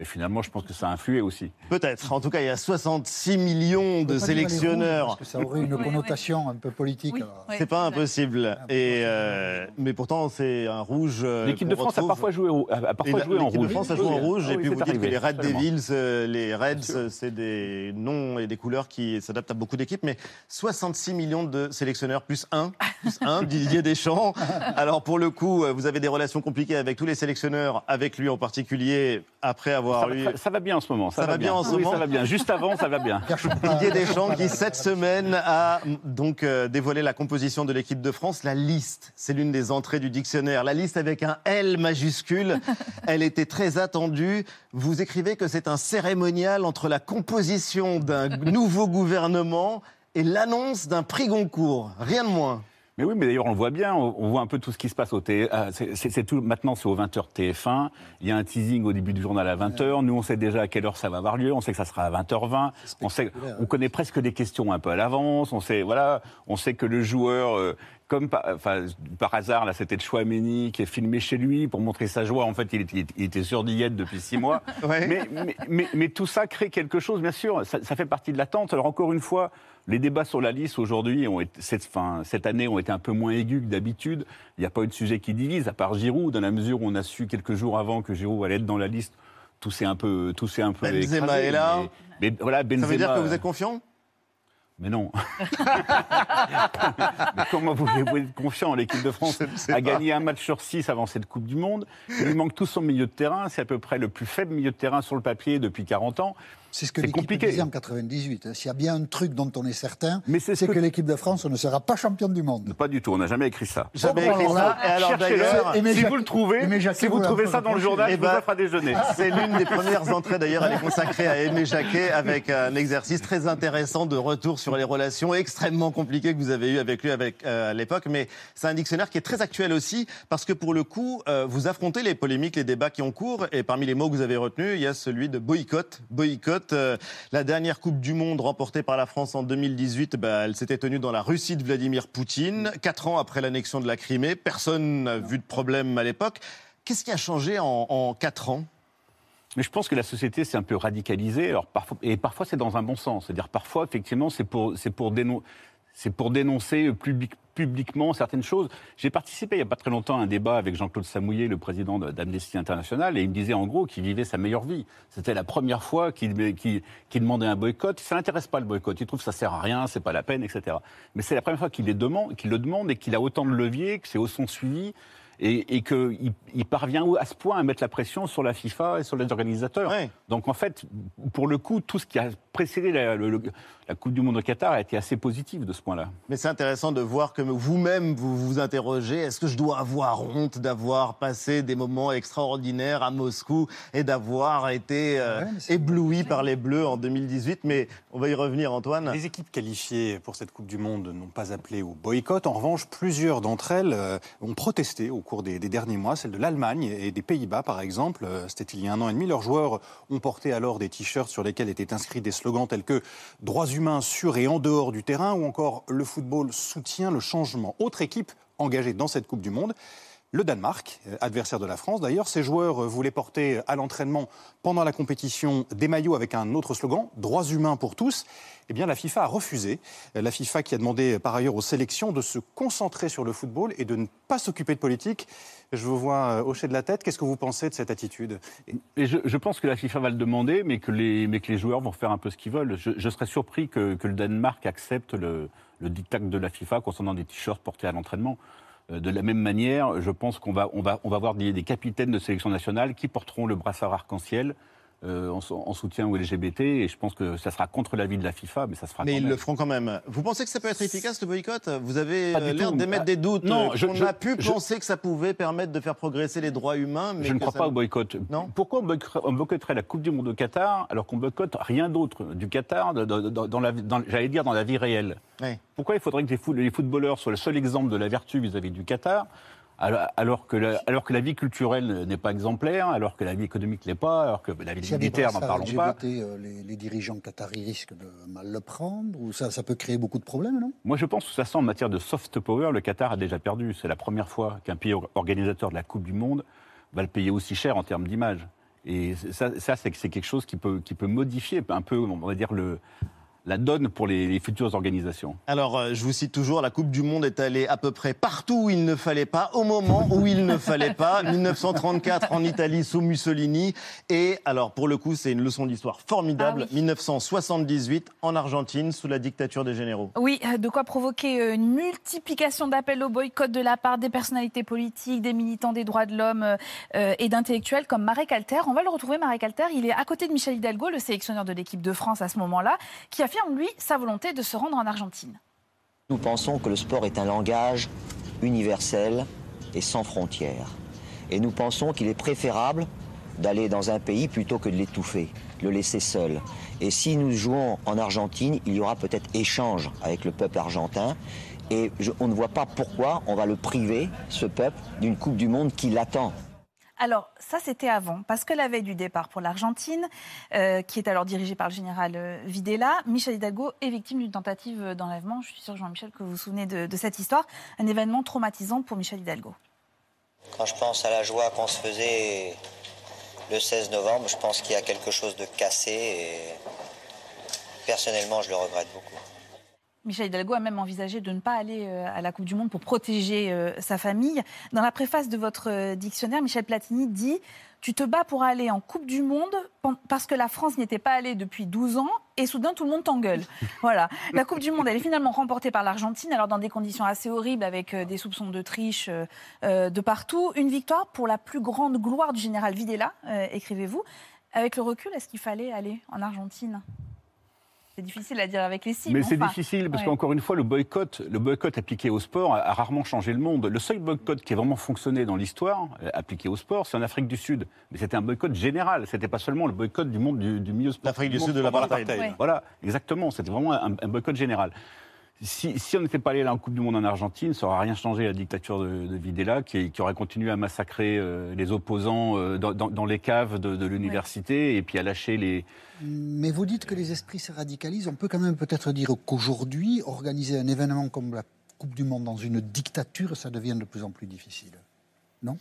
Et finalement, je pense que ça a influé aussi. Peut-être. En tout cas, il y a 66 millions de les rouges, sélectionneurs. Parce que ça aurait une connotation un peu politique. C'est pas impossible. Et euh, mais pourtant, c'est un rouge. euh, L'équipe de France a parfois joué, au- a- a parfois Et la- joué en L'équipe de rouge. France a joué en rouge. ah et oui, puis vous dites arrivé, que les Red absolument. Devils, euh, les Reds, c'est des noms et des couleurs qui s'adaptent à beaucoup d'équipes. Mais 66 millions de sélectionneurs plus un, plus un, Didier Deschamps. Alors pour le coup, vous avez des relations compliquées avec tous les sélectionneurs, avec lui en particulier, après avoir Ça va, eu. ça va bien en ce moment. Ça va bien en ce Oui, moment ça va bien. Juste avant, ça va bien. Didier Deschamps qui cette semaine a donc dévoilé la composition de l'équipe de France, la liste. C'est l'une des entrées du dictionnaire. La liste avec un L majuscule. Elle était très attendue. Vous écrivez que c'est un cérémonial entre la composition d'un nouveau gouvernement et l'annonce d'un prix Goncourt. Rien de moins. Mais oui, mais d'ailleurs, on le voit bien, on on voit un peu tout ce qui se passe au T. ah, c'est- tout, maintenant, c'est aux 20h TF1. Il y a un teasing au début du journal à 20h. Nous, on sait déjà à quelle heure ça va avoir lieu. On sait que ça sera à 20h20. On, sait, on connaît presque les questions un peu à l'avance. On sait, voilà, on sait que le joueur, euh, comme par, enfin, par hasard, là, c'était Chouameni qui est filmé chez lui pour montrer sa joie. En fait, il était, il était sur diète depuis six mois. Ouais. mais, mais, mais- mais tout ça crée quelque chose, bien sûr. Ça, ça fait partie de l'attente. Alors, encore une fois, les débats sur la liste aujourd'hui, ont été- cette, fin, cette année, ont été un peu moins aigus que d'habitude. Il n'y a pas eu de sujet qui divise, à part Giroud, dans la mesure où on a su quelques jours avant que Giroud allait être dans la liste. Tout s'est un peu, tout s'est un peu Benzema écrasé, est là. Mais, Ça veut dire que vous êtes confiant? Mais non. mais comment vous voulez être confiant L'équipe de France a gagné un match sur six avant cette Coupe du Monde? Il lui manque tout son milieu de terrain. C'est à peu près le plus faible milieu de terrain sur le papier depuis 40 ans. C'est ce que l'équipe disait en 98. hein. S'il y a bien un truc dont on est certain, Mais c'est c'est ce que, que- l'équipe de France ne sera pas championne du monde. Pas du tout, on n'a jamais écrit ça. Jamais écrit ça. Et alors d'ailleurs, si vous le trouvez, si vous trouvez ça dans le journal, Eh je vous ben, offre à déjeuner. C'est l'une des premières entrées d'ailleurs, elle est consacrée à Aimé Jacquet avec un exercice très intéressant de retour sur les relations extrêmement compliquées que vous avez eues avec lui avec, euh, à l'époque. Mais c'est un dictionnaire qui est très actuel aussi parce que pour le coup, euh, vous affrontez les polémiques, les débats qui ont cours et parmi les mots que vous avez retenus, il y a celui de boycott. Boycott, euh, la dernière Coupe du Monde remportée par la France en 2018, bah, elle s'était tenue dans la Russie de Vladimir Poutine, quatre ans après l'annexion de la Crimée. Personne n'a vu de problème à l'époque. Qu'est-ce qui a changé en, en quatre ans? Mais je pense que la société s'est un peu radicalisée. Et parfois, c'est dans un bon sens. C'est-à-dire, parfois, effectivement, c'est pour, c'est pour, dénon- c'est pour dénoncer public- publiquement certaines choses. J'ai participé il n'y a pas très longtemps à un débat avec Jean-Claude Samouillet, le président de- d'Amnesty International, et il me disait en gros qu'il vivait sa meilleure vie. C'était la première fois qu'il demandait un boycott. Ça l'intéresse pas le boycott. Il trouve que ça sert à rien, c'est pas la peine, etc. Mais c'est la première fois qu'il le demande et qu'il a autant de leviers, que c'est au son suivi et, et qu'il il parvient à ce point à mettre la pression sur la FIFA et sur les organisateurs. Donc en fait, pour le coup, tout ce qui a précédé la, le- le- la Coupe du Monde au Qatar a été assez positif de ce point-là. Mais c'est intéressant de voir que vous-même, vous vous interrogez, est-ce que je dois avoir honte d'avoir passé des moments extraordinaires à Moscou et d'avoir été euh, ébloui par les Bleus en 2018 Mais on va y revenir, Antoine. Les équipes qualifiées pour cette Coupe du Monde n'ont pas appelé au boycott. En revanche, plusieurs d'entre elles euh, ont protesté au cours des, des derniers mois. Celle de l'Allemagne et des Pays-Bas, par exemple. Euh, C'était il y a un an et demi. Leurs joueurs ont porté alors des t-shirts sur lesquels étaient inscrits des slogans tels que droits humains sur et en dehors du terrain ou encore le football soutient le changement. Autre équipe engagée dans cette Coupe du Monde. Le Danemark, euh, adversaire de la France. D'ailleurs, ces joueurs euh, voulaient porter à l'entraînement pendant la compétition des maillots avec un autre slogan, droits humains pour tous. Eh bien, la FIFA a refusé. Euh, La FIFA qui a demandé par ailleurs aux sélections de se concentrer sur le football et de ne pas s'occuper de politique. Je vous vois euh, hocher de la tête. Qu'est-ce que vous pensez de cette attitude? Je, pense que la FIFA va le demander, mais que les, joueurs vont faire un peu ce qu'ils veulent. Je, serais surpris que, le Danemark accepte le, le de la FIFA concernant des t-shirts portés à l'entraînement. Euh, De la même manière, je pense qu'on va, on des capitaines de sélection nationale qui porteront le brassard arc-en-ciel euh, en, en soutien aux LGBT, et je pense que ça sera contre l'avis de la FIFA, mais ça se fera Mais quand ils même. le feront quand même. Vous pensez que ça peut être efficace, le boycott? Vous avez l'air d'émettre des doutes. non, je- On je- a pu je- penser que ça pouvait permettre de faire progresser les droits humains. Mais Je ne crois ça pas au boycott. Pourquoi on boycotterait, la Coupe du Monde au Qatar alors qu'on boycotte rien d'autre du Qatar, dans la- j'allais dire dans la vie réelle? Pourquoi il faudrait que les, foot- les footballeurs soient le seul exemple de la vertu vis-à-vis du Qatar? Alors, alors que la, alors que la vie culturelle n'est pas exemplaire, alors que la vie économique l'est pas, alors que la vie militaire, n'en parlons pas. Euh, les, les dirigeants qataris risquent de mal le prendre ou ça, ça peut créer beaucoup de problèmes, non? Moi, je pense que toute façon, en matière de soft power, le Qatar a déjà perdu. C'est la première fois qu'un pays or- organisateur de la Coupe du Monde va le payer aussi cher en termes d'image. Et ça, ça c'est c'est quelque chose qui peut, qui peut modifier un peu, on va dire, le, la donne pour les, les futures organisations. Alors, euh, je vous cite toujours, la Coupe du Monde est allée à peu près partout où il ne fallait pas, au moment où il ne fallait pas. 1934 en Italie sous Mussolini. Et alors, pour le coup, c'est une leçon d'histoire formidable. 1978 en Argentine sous la dictature des généraux. Oui, euh, de quoi provoquer euh, une multiplication d'appels au boycott de la part des personnalités politiques, des militants des droits de l'homme euh, et d'intellectuels comme Marek Alter. On va le retrouver, Marek Alter. Il est à côté de Michel Hidalgo, le sélectionneur de l'équipe de France à ce moment-là, qui affirme, lui, sa volonté de se rendre en Argentine. Nous pensons que le sport est un langage universel et sans frontières. Et nous pensons qu'il est préférable d'aller dans un pays plutôt que de l'étouffer, le laisser seul. Et si nous jouons en Argentine, il y aura peut-être échange avec le peuple argentin. Et on ne voit pas pourquoi on va le priver, ce peuple, d'une Coupe du Monde qui l'attend. Alors, ça, c'était avant, parce que la veille du départ pour l'Argentine, euh, qui est alors dirigée par le général euh, Videla, Michel Hidalgo est victime d'une tentative d'enlèvement. Je suis sûr, Jean-Michel, que vous vous souvenez de, de cette histoire. Un événement traumatisant pour Michel Hidalgo. Quand je pense à la joie qu'on se faisait le 16 novembre, je pense qu'il y a quelque chose de cassé et personnellement, je le regrette beaucoup. Michel Hidalgo a même envisagé de ne pas aller euh, à la Coupe du Monde pour protéger euh, sa famille. Dans la préface de votre euh, dictionnaire, Michel Platini dit Tu te bats pour aller en Coupe du Monde parce que la France n'y était pas allée depuis 12 ans et soudain tout le monde t'engueule. voilà. La Coupe du Monde, elle est finalement remportée par l'Argentine, alors dans des conditions assez horribles avec des soupçons de triche de partout. Une victoire pour la plus grande gloire du général Videla, écrivez-vous. Avec le recul, est-ce qu'il fallait aller en Argentine? C'est difficile à dire avec les cibles. Mais c'est enfin, difficile parce ouais. qu'encore une fois, le boycott, le boycott appliqué au sport a, a rarement changé le monde. Le seul boycott qui a vraiment fonctionné dans l'histoire, euh, appliqué au sport, c'est en Afrique du Sud. Mais c'était un boycott général. C'était pas seulement le boycott du monde du, du milieu sportif. L'Afrique du Sud de l'apartheid. Ouais. Voilà, exactement. C'était vraiment un, un boycott général. Si, si on n'était pas allé à la Coupe du Monde en Argentine, ça n'aurait rien changé à la dictature de, de Videla, qui, qui aurait continué à massacrer euh, les opposants euh, dans, dans- dans les caves de, de l'université et puis à lâcher les, Mais vous dites que les esprits se radicalisent. On peut quand même peut-être dire qu'aujourd'hui, organiser un événement comme la Coupe du Monde dans une dictature, ça devient de plus en plus difficile. Non?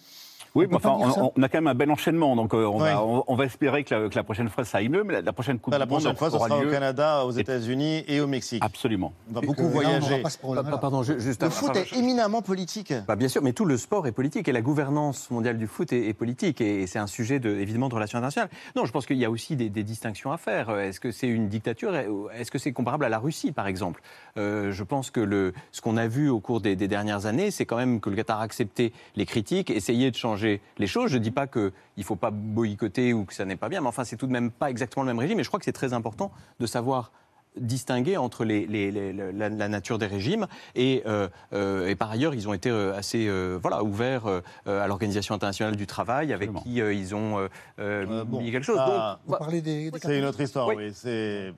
Oui, mais enfin, ça on, on a quand même un bel enchaînement, donc euh, on, va, on, on va espérer que la, que la prochaine fois ça aille mieux, mais la, la prochaine Coupe Bah, la du Monde prochaine fois, ce aura sera lieu. au Canada, aux États-Unis et au Mexique. Absolument. On va Et beaucoup là, voyager. pas Pardon, ju- juste Le foot est éminemment politique. Bah, bien sûr, mais tout le sport est politique et la gouvernance mondiale du foot est, est politique et, c'est un sujet de, évidemment de relations internationales. Non, je pense qu'il y a aussi des, des distinctions à faire. Euh, Est-ce que c'est une dictature Est-ce que c'est comparable à la Russie, par exemple? Euh, Je pense que le, ce qu'on a vu au cours des, des dernières années, c'est quand même que le Qatar a accepté les critiques, essayé de changer les choses. Je ne dis pas qu'il ne faut pas boycotter ou que ça n'est pas bien, mais enfin, c'est tout de même pas exactement le même régime. Et je crois que c'est très important de savoir distinguer entre les- les- les- la, la nature des régimes et, euh, euh, et par ailleurs ils ont été euh, assez euh, voilà ouverts euh, à l'organisation internationale du travail avec qui euh, ils ont euh, euh, mis quelque chose. Donc, Vous parlez des, des C'est une autre histoire, Oui. oui. C'est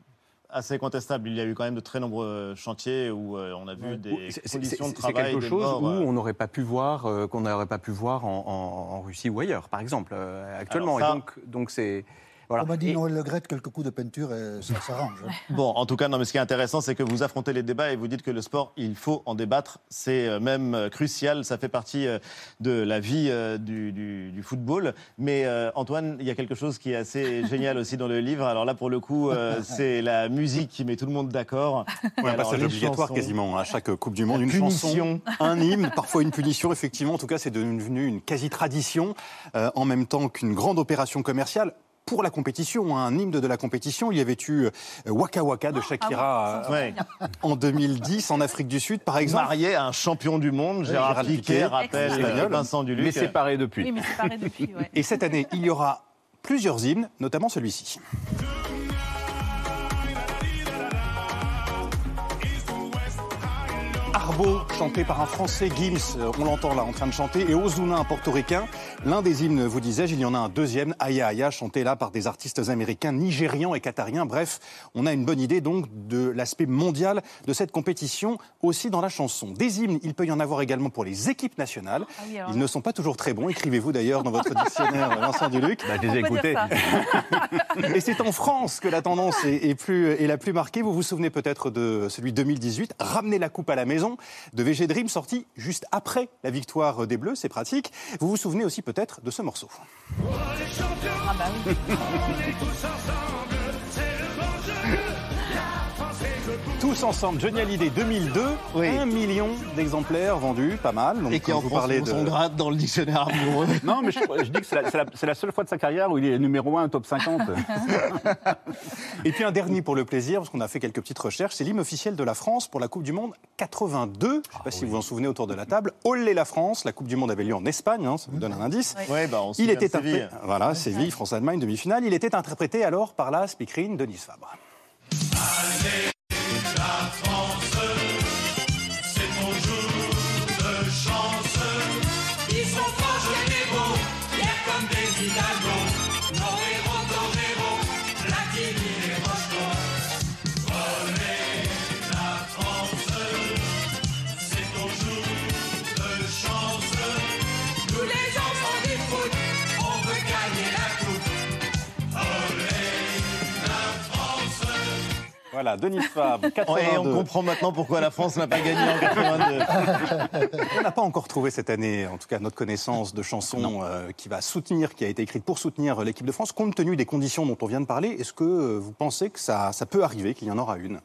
assez contestable. Il y a eu quand même de très nombreux chantiers où euh, on a vu des C'est- c'est- conditions de C'est travail, quelque des chose morts, où euh, on n'aurait pas pu voir, euh, qu'on n'aurait pas pu voir en, en- en Russie ou ailleurs, par exemple, actuellement. Alors ça- Et donc, donc c'est Voilà. On m'a dit Et- Noël Le Graët, quelques coups de peinture et ça s'arrange. hein. Bon, en tout cas, non, mais ce qui est intéressant, c'est que vous affrontez les débats et vous dites que le sport, il faut en débattre. C'est euh, même euh, crucial. Ça fait partie euh, de la vie du, du- du football. Mais euh, Antoine, il y a quelque chose qui est assez génial aussi dans le livre. Alors là, pour le coup, euh, c'est la musique qui met tout le monde d'accord. Ouais, un Alors, passage les obligatoire chansons- quasiment à chaque Coupe du Monde. Une Punition. chanson, un hymne, parfois une punition, effectivement. En tout cas, c'est devenu une quasi-tradition, euh, en même temps qu'une grande opération commerciale. Pour la compétition, hein, un hymne de la compétition, il y avait eu euh, Waka Waka de Shakira ah ouais. euh, en 2010 en Afrique du Sud, par exemple. Marié à un champion du monde, Gérard, Gérard Piquet, Piquet. rappelle euh, Vincent Duluc. Mais séparés depuis. Oui, mais c'est pareil depuis, ouais. Et cette année, il y aura plusieurs hymnes, notamment celui-ci. Arbo, chanté par un Français, Gims, euh, on l'entend là en train de chanter, et Ozuna, un Portoricain. L'un des hymnes, vous disais-je, il y en a un deuxième, Aya Aya, chanté là par des artistes américains, nigérians et qatariens. Bref, on a une bonne idée donc de l'aspect mondial de cette compétition, aussi dans la chanson. Des hymnes, il peut y en avoir également pour les équipes nationales. Ah Ils ne sont pas toujours très bons, écrivez-vous d'ailleurs dans votre dictionnaire, Vincent Duluc. Bah, je les ai écoutés. Et c'est en France que la tendance est, est plus, est la plus marquée. Vous vous souvenez peut-être de celui de 2018, Ramener la coupe à la maison, de VG Dream, sorti juste après la victoire des Bleus, c'est pratique. Vous vous souvenez aussi peut-être de ce morceau. Ah bah oui. Tous ensemble, Johnny Hallyday 2002, un million d'exemplaires vendus, pas mal. Donc, Et qui quand en vous parlez de... son grade dans le dictionnaire amoureux. Non, mais je, je dis que c'est la, seule fois de sa carrière où il est numéro 1 au top 50. Et puis un dernier pour le plaisir, parce qu'on a fait quelques petites recherches, c'est l'hymne officiel de la France pour la Coupe du Monde 82. Je ne sais pas si vous vous en souvenez autour de la table. Olé la France, la Coupe du Monde avait lieu en Espagne, hein, ça vous donne un indice. Ouais, bah, on Il était de Séville. Voilà, Séville, France-Allemagne, demi-finale. Il était interprété alors par la speakerine Denise Fabre. La France, Voilà, Denise Fabre, 82. Et on comprend maintenant pourquoi la France n'a pas gagné en 82. On n'a pas encore trouvé cette année, en tout cas notre connaissance, de chanson euh, qui va soutenir, qui a été écrite pour soutenir l'équipe de France. Compte tenu des conditions dont on vient de parler, est-ce que vous pensez que ça, ça peut arriver, qu'il y en aura une?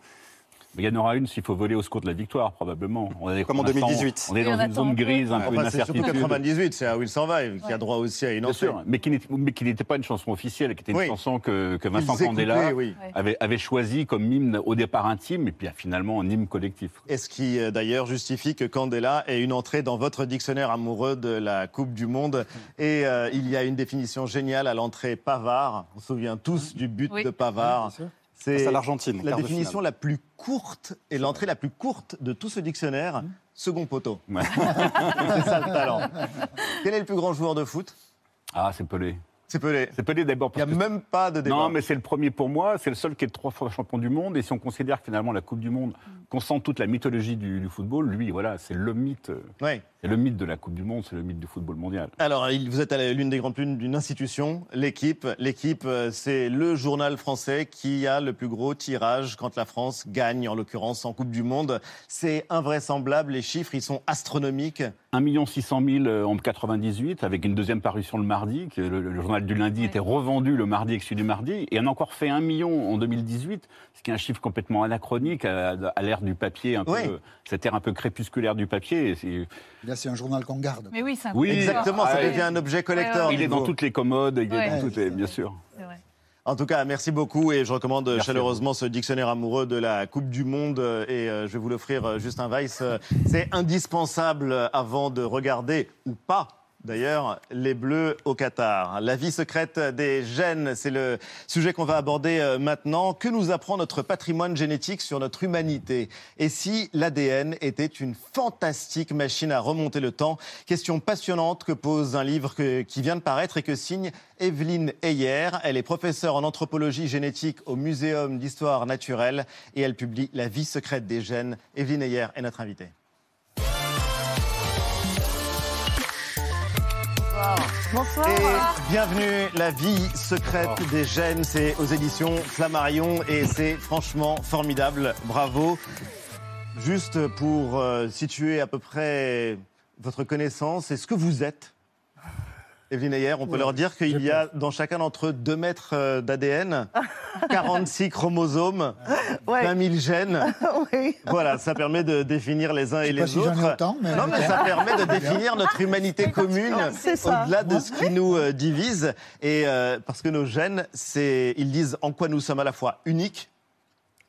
Mais il y en aura une s'il faut voler au secours de la victoire, probablement. On est, Comme en pour l'instant, 2018. On est dans une zone grise, un peu Enfin, c'est surtout d'incertitude. 98, c'est à Will Survive qui a droit aussi à une Bien entrée. sûr, mais qui n'était- pas une chanson officielle, qui était une Oui. chanson que, que Vincent Ils Candela écoutaient, oui. avait, avait choisi comme hymne au départ intime, et puis ah, finalement un hymne collectif. Et ce qui euh, d'ailleurs justifie que Candela ait une entrée dans votre dictionnaire amoureux de la Coupe du Monde. Et euh, il y a une définition géniale à l'entrée Pavard. On se souvient tous du but Oui. de Pavard. C'est à l'Argentine, la définition la plus courte et l'entrée la plus courte de tout ce dictionnaire. Second poteau. Ouais. C'est ça le talent. Quel est le plus grand joueur de foot? Ah, c'est Pelé. C'est Pelé. C'est Pelé d'abord. Il n'y a que- même pas de débat. Non, mais c'est le premier pour moi. C'est le seul qui est trois fois champion du monde. Et si on considère que finalement la Coupe du Monde concentre toute la mythologie du, du football, lui, voilà, c'est le mythe. Ouais. C'est le mythe de la Coupe du Monde, c'est le mythe du football mondial. Alors, vous êtes à l'une des grandes plumes d'une institution, l'équipe. L'équipe, euh, c'est le journal français qui a le plus gros tirage quand la France gagne, en l'occurrence en Coupe du Monde. C'est invraisemblable, les chiffres, ils sont astronomiques. 1 600 000 euh, en 98, avec une deuxième parution le mardi, que le, le journal du lundi était revendu le mardi celui du mardi, et on a encore fait 1 million en 2018, ce qui est un chiffre complètement anachronique à, à l'ère du papier, un peu, cette ère un peu crépusculaire du papier. et c'est- Là, c'est un journal qu'on garde. Mais oui, c'est un Oui, Exactement, ça Ah, devient un objet collector. Il est dans toutes les commodes, il est Ouais. dans toutes les- bien sûr. En tout cas, merci beaucoup et je recommande chaleureusement ce dictionnaire amoureux de la Coupe du Monde et euh, je vais vous l'offrir, euh, Justin Weiss. Euh, C'est indispensable avant de regarder ou pas. D'ailleurs, les Bleus au Qatar. La vie secrète des gènes, c'est le sujet qu'on va aborder euh, maintenant. Que nous apprend notre patrimoine génétique sur notre humanité? Et si l'ADN était une fantastique machine à remonter le temps? Question passionnante que pose un livre qui vient de paraître et que signe Evelyne Heyer. Elle est professeure en anthropologie génétique au Muséum d'histoire naturelle et elle publie La vie secrète des gènes. Evelyne Heyer est notre invitée. Bonsoir. Et bienvenue, la vie secrète des gènes, c'est aux éditions Flammarion et c'est franchement formidable. Bravo. Juste pour euh, situer à peu près votre connaissance et ce que vous êtes. Evelyne Ayer, on peut leur dire qu'il y a dans chacun d'entre eux 2 mètres euh, d'ADN, 46 chromosomes, Ouais. 20 000 gènes. oui. Voilà, ça permet de définir les uns et les pas si autres. autant, mais- non, mais ça permet de définir notre humanité commune au-delà de ce qui nous euh, divise. Et euh, parce que nos gènes, c'est, ils disent en quoi nous sommes à la fois uniques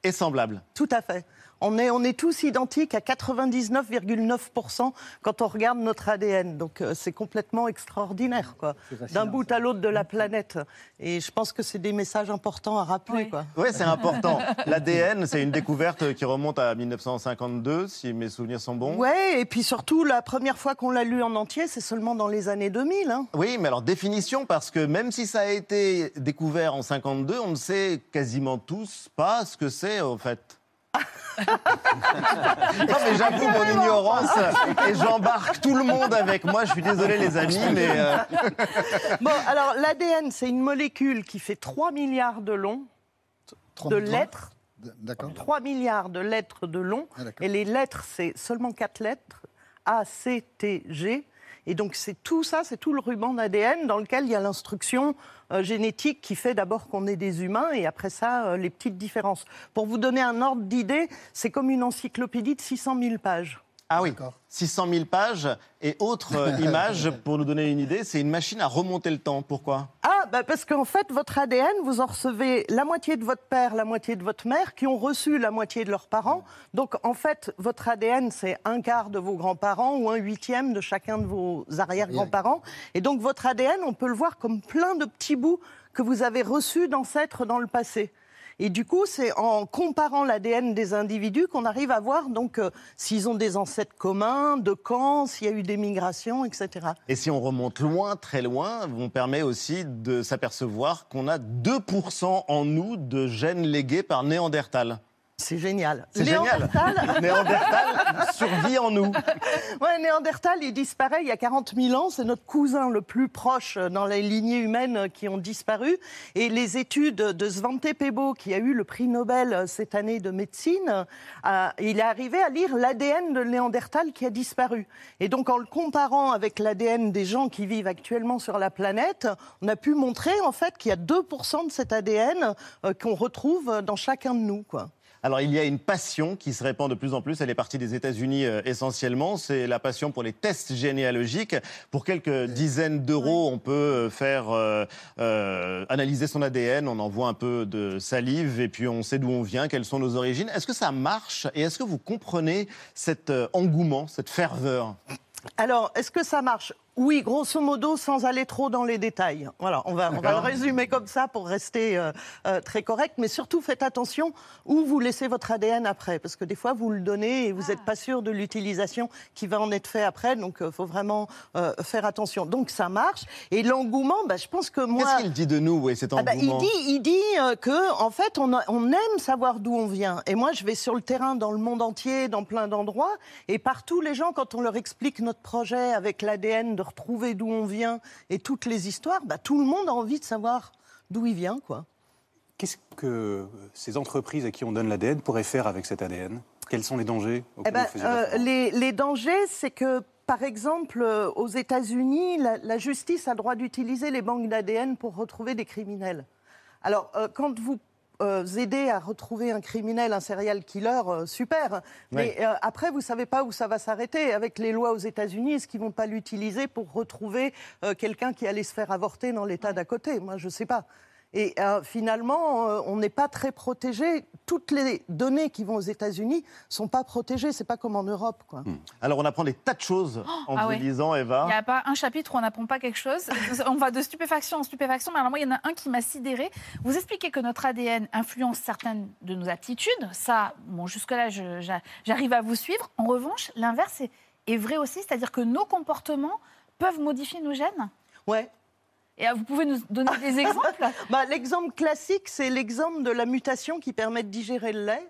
et semblables. Tout à fait. On est, on est tous identiques à 99,9% quand on regarde notre ADN. Donc euh, c'est complètement extraordinaire, quoi. D'un bout à l'autre de la planète. Et je pense que c'est des messages importants à rappeler, quoi. Oui, c'est important. L'ADN, c'est une découverte qui remonte à 1952, si mes souvenirs sont bons. Ouais, et puis surtout, la première fois qu'on l'a lu en entier, c'est seulement dans les années 2000. Hein. Oui, mais alors définition, parce que même si ça a été découvert en 52, on ne sait quasiment tous pas ce que c'est, en fait. Non, mais j'avoue mon ignorance et j'embarque tout le monde avec moi. Je suis désolé, les amis, mais. euh, Bon, alors l'ADN, c'est une molécule qui fait 3 milliards de long, de lettres. D'accord. 3 milliards de lettres de long. Ah, et les lettres, c'est seulement 4 lettres. A, C, T, G. Et donc, c'est tout ça, c'est tout le ruban d'ADN dans lequel il y a l'instruction génétique qui fait d'abord qu'on est des humains et après ça, euh, les petites différences. Pour vous donner un ordre d'idée, c'est comme une encyclopédie de 600 000 pages. Ah oui, 600 000 pages. Et autre euh, image, pour nous donner une idée, c'est une machine à remonter le temps. Pourquoi? Ah, bah parce qu'en fait, votre ADN, vous en recevez la moitié de votre père, la moitié de votre mère, qui ont reçu la moitié de leurs parents. Donc, en fait, votre ADN, c'est un quart de vos grands-parents ou un huitième de chacun de vos arrière-grands-parents. Et donc, votre ADN, on peut le voir comme plein de petits bouts que vous avez reçus d'ancêtres dans le passé. Et du coup, c'est en comparant l'ADN des individus qu'on arrive à voir donc euh, s'ils ont des ancêtres communs, de quand, s'il y a eu des migrations, etc. Et si on remonte loin, très loin, on permet aussi de s'apercevoir qu'on a 2% en nous de gènes légués par Néandertal. C'est génial. C'est génial. Néandertal- survit en nous. Ouais, Néandertal, il disparaît il y a 40 000 ans. C'est notre cousin le plus proche dans les lignées humaines qui ont disparu. Et les études de Svante Pebo, qui a eu le prix Nobel cette année de médecine, euh, il est arrivé à lire l'ADN de Néandertal qui a disparu. Et donc, en le comparant avec l'ADN des gens qui vivent actuellement sur la planète, on a pu montrer en fait qu'il y a 2% de cet ADN euh, qu'on retrouve dans chacun de nous, quoi. Alors il y a une passion qui se répand de plus en plus. Elle est partie des États-Unis euh, essentiellement. C'est la passion pour les tests généalogiques. Pour quelques dizaines d'euros, on peut euh, faire euh, euh, analyser son ADN. On envoie un peu de salive et puis on sait d'où on vient, quelles sont nos origines. Est-ce que ça marche et est-ce que vous comprenez cet engouement, cette ferveur? Alors, est-ce que ça marche? Oui, grosso modo, sans aller trop dans les détails. Voilà, on va, on va le résumer comme ça pour rester euh, euh, très correct. Mais surtout, faites attention où vous laissez votre ADN après. Parce que des fois, vous le donnez et vous n'êtes pas sûr de l'utilisation qui va en être fait après. Donc, il faut vraiment euh, faire attention. Donc, ça marche. Et l'engouement, bah, je pense que moi... Qu'est-ce qu'il dit de nous, oui, cet Ah bah, engouement il dit, il dit euh, que en fait, on, a- on aime savoir d'où on vient. Et moi, je vais sur le terrain dans le monde entier, dans plein d'endroits, et partout, les gens, quand on leur explique notre projet avec l'ADN, de retrouver d'où on vient et toutes les histoires, bah, tout le monde a envie de savoir d'où il vient, quoi. Qu'est-ce que ces entreprises à qui on donne l'ADN pourraient faire avec cet ADN Quels sont les dangers Eh ben, euh, les, les dangers, c'est que, par exemple, euh, aux États-Unis, la, la justice a le droit d'utiliser les banques d'ADN pour retrouver des criminels. Alors, euh, quand vous euh, aidez à retrouver un criminel, un serial killer, euh, super. Mais euh, après, vous savez pas où ça va s'arrêter. Avec les lois aux États-Unis, est-ce qu'ils vont pas l'utiliser pour retrouver quelqu'un qui allait se faire avorter dans l'État d'à côté? Moi, je sais pas. Et euh, finalement, euh, on n'est pas très protégé. Toutes les données qui vont aux États-Unis sont pas protégées. C'est pas comme en Europe, quoi. Alors on apprend des tas de choses en ah vous ouais. lisant, Eva. Il n'y a pas un chapitre où on n'apprend pas quelque chose. On va de stupéfaction en stupéfaction, mais alors moi, il y en a un qui m'a sidéré. Vous expliquez que notre ADN influence certaines de nos aptitudes. Ça, bon, jusque-là, j'arrive à vous suivre. En revanche, l'inverse est, est vrai aussi, c'est-à-dire que nos comportements peuvent modifier nos gènes? Ouais. Et euh, vous pouvez nous donner des exemples? Bah, L'exemple classique, c'est l'exemple de la mutation qui permet de digérer le lait.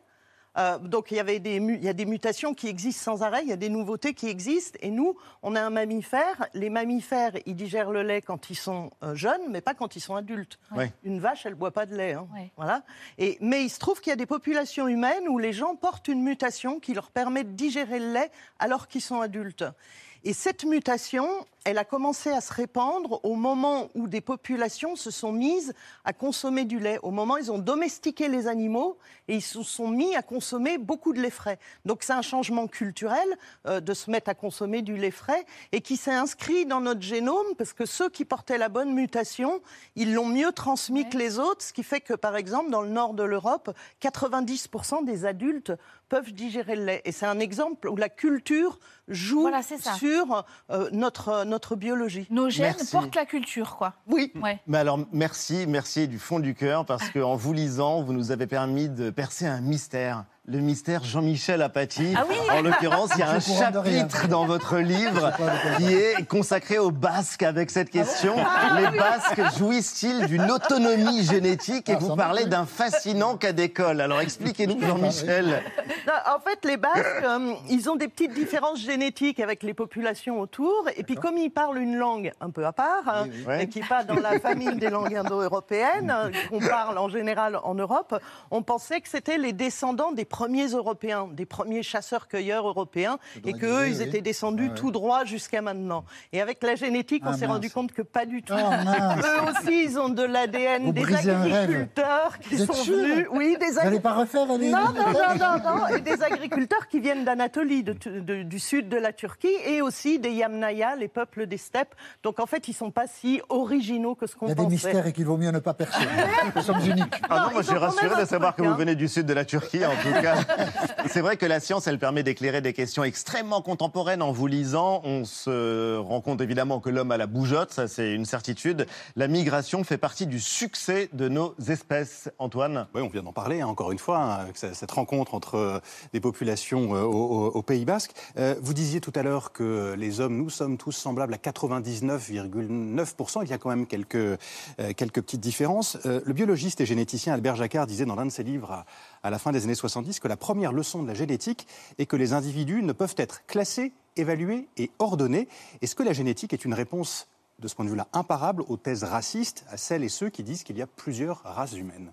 Euh, donc il y, avait des mu- il y a des mutations qui existent sans arrêt, il y a des nouveautés qui existent. Et nous, on a un mammifère. Les mammifères, ils digèrent le lait quand ils sont euh, jeunes, mais pas quand ils sont adultes. Ouais. Une vache, elle boit pas de lait. hein. Ouais. Voilà. Et, mais il se trouve qu'il y a des populations humaines où les gens portent une mutation qui leur permet de digérer le lait alors qu'ils sont adultes. Et cette mutation, elle a commencé à se répandre au moment où des populations se sont mises à consommer du lait. Au moment où ils ont domestiqué les animaux et ils se sont mis à consommer beaucoup de lait frais. Donc c'est un changement culturel euh, de se mettre à consommer du lait frais et qui s'est inscrit dans notre génome parce que ceux qui portaient la bonne mutation, ils l'ont mieux transmis que les autres, ce qui fait que par exemple dans le nord de l'Europe, 90% des adultes peuvent digérer le lait. Et c'est un exemple où la culture joue Voilà, sur euh, notre, notre biologie. Nos gènes Merci. portent la culture, quoi. Oui. Ouais. Mais alors, merci, merci du fond du cœur, parce qu'en vous lisant, vous nous avez permis de percer un mystère. Le mystère Jean-Michel Apathy. Ah oui En l'occurrence, il y a un chapitre dans votre livre qui est consacré aux Basques avec cette question. Ah Les Basques jouissent-ils d'une autonomie génétique Et Ah, vous parlez d'un fascinant cas d'école. Alors expliquez-nous, Jean-Michel. En fait, les Basques, euh, ils ont des petites différences génétiques avec les populations autour. Et puis, comme ils parlent une langue un peu à part, hein, oui. Et qui n'est pas dans la famille des langues indo-européennes, euh, qu'on parle en général en Europe, on pensait que c'était les descendants des premiers Européens, des premiers chasseurs-cueilleurs européens, et qu'eux, ils étaient descendus Ah tout droit jusqu'à maintenant. Et avec la génétique, on Ah, s'est rendu compte que pas du tout. Oh. Eux aussi, ils ont de l'ADN, des agriculteurs qui sont venus. Oui, des Vous n'allez pas refaire les... non, non, non, non, non. Et des agriculteurs qui viennent d'Anatolie, de- de- du sud de la Turquie, et aussi des Yamnaya, les peuples des steppes. Donc en fait, ils sont pas si originaux que ce qu'on Il y a pensait. des mystères et qu'il vaut mieux ne pas percer. Nous sommes uniques. Ah non, Non, moi quand rassuré de savoir truc, que vous venez du sud de la Turquie, en tout cas. C'est vrai que la science, elle permet d'éclairer des questions extrêmement contemporaines. En vous lisant, on se rend compte évidemment que l'homme a la bougeotte, ça c'est une certitude. La migration fait partie du succès de nos espèces. Antoine Oui, on vient d'en parler hein, encore une fois, hein, cette rencontre entre euh, des populations euh, au, Pays Basque. Euh, vous disiez tout à l'heure que les hommes, nous sommes tous semblables à 99,9%. Il y a quand même quelques, quelques petites différences. Le biologiste et généticien Albert Jacquard disait dans l'un de ses livres à, à la fin des années 70 que la première leçon de la génétique est que les individus ne peuvent être classés, évalués et ordonnés. Est-ce que la génétique est une réponse de ce point de vue-là imparable aux thèses racistes, à celles et ceux qui disent qu'il y a plusieurs races humaines?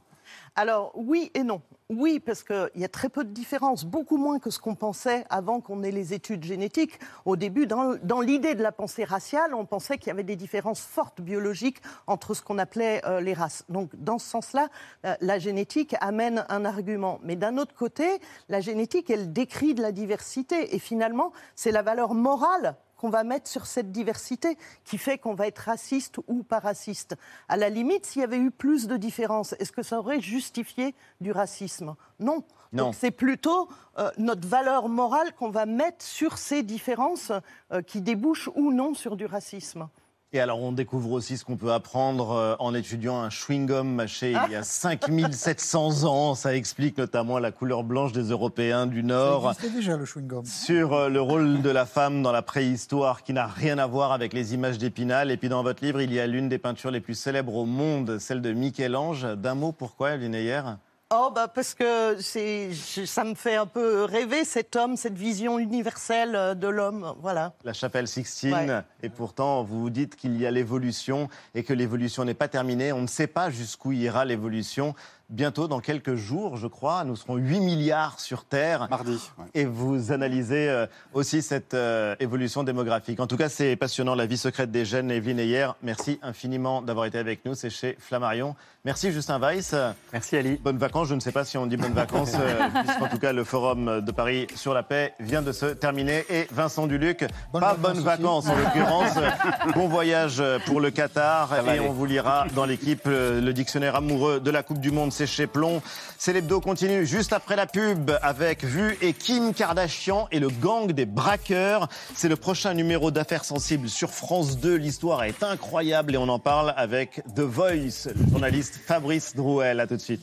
Alors oui et non. Oui, parce qu'il y a très peu de différences, beaucoup moins que ce qu'on pensait avant qu'on ait les études génétiques. Au début, dans, l'idée de la pensée raciale, on pensait qu'il y avait des différences fortes biologiques entre ce qu'on appelait euh, les races. Donc dans ce sens-là, la, la génétique amène un argument. Mais d'un autre côté, la génétique, elle décrit de la diversité. Et finalement, c'est la valeur morale qu'on va mettre sur cette diversité qui fait qu'on va être raciste ou pas raciste. À la limite, s'il y avait eu plus de différences, est-ce que ça aurait justifié du racisme? Non. Non. Donc c'est plutôt euh, notre valeur morale qu'on va mettre sur ces différences euh, qui débouchent ou non sur du racisme. Et alors, on découvre aussi ce qu'on peut apprendre euh, en étudiant un chewing-gum mâché il y a 5700 ans. Ça explique notamment la couleur blanche des Européens du Nord. existait déjà, le chewing-gum. Sur euh, le rôle de la femme dans la préhistoire qui n'a rien à voir avec les images d'Épinal. Et puis dans votre livre, il y a l'une des peintures les plus célèbres au monde, celle de Michel-Ange. D'un mot, pourquoi, Evelyne Oh, bah parce que c'est, ça me fait un peu rêver cet homme, cette vision universelle euh, de l'homme. Voilà. La chapelle Sixtine. Ouais. Et pourtant, vous vous dites qu'il y a l'évolution et que l'évolution n'est pas terminée. On ne sait pas jusqu'où ira l'évolution. Bientôt, dans quelques jours, je crois, nous serons 8 milliards sur Terre. Mardi. ouais. Et vous analysez euh, aussi cette euh, évolution démographique. En tout cas, c'est passionnant, la vie secrète des gènes. Evelyne Ayer, merci infiniment d'avoir été avec nous. C'est chez Flammarion. Merci Justin Weiss. Merci Ali. Bonnes vacances. Je ne sais pas si on dit bonnes vacances, euh, puisqu'en tout cas, le forum de Paris sur la paix vient de se terminer. Et Vincent Duluc, Bonnes pas vacances bonnes aussi. vacances en l'occurrence. bon voyage pour le Qatar. Et aller. on vous lira dans l'équipe le dictionnaire amoureux de la Coupe du Monde, c'est chez Plomb. C'est l'hebdo continue juste après la pub avec Vu et Kim Kardashian et le gang des braqueurs. C'est le prochain numéro d'affaires sensibles sur France 2. L'histoire est incroyable et on en parle avec The Voice, le journaliste Fabrice Drouel. À tout de suite.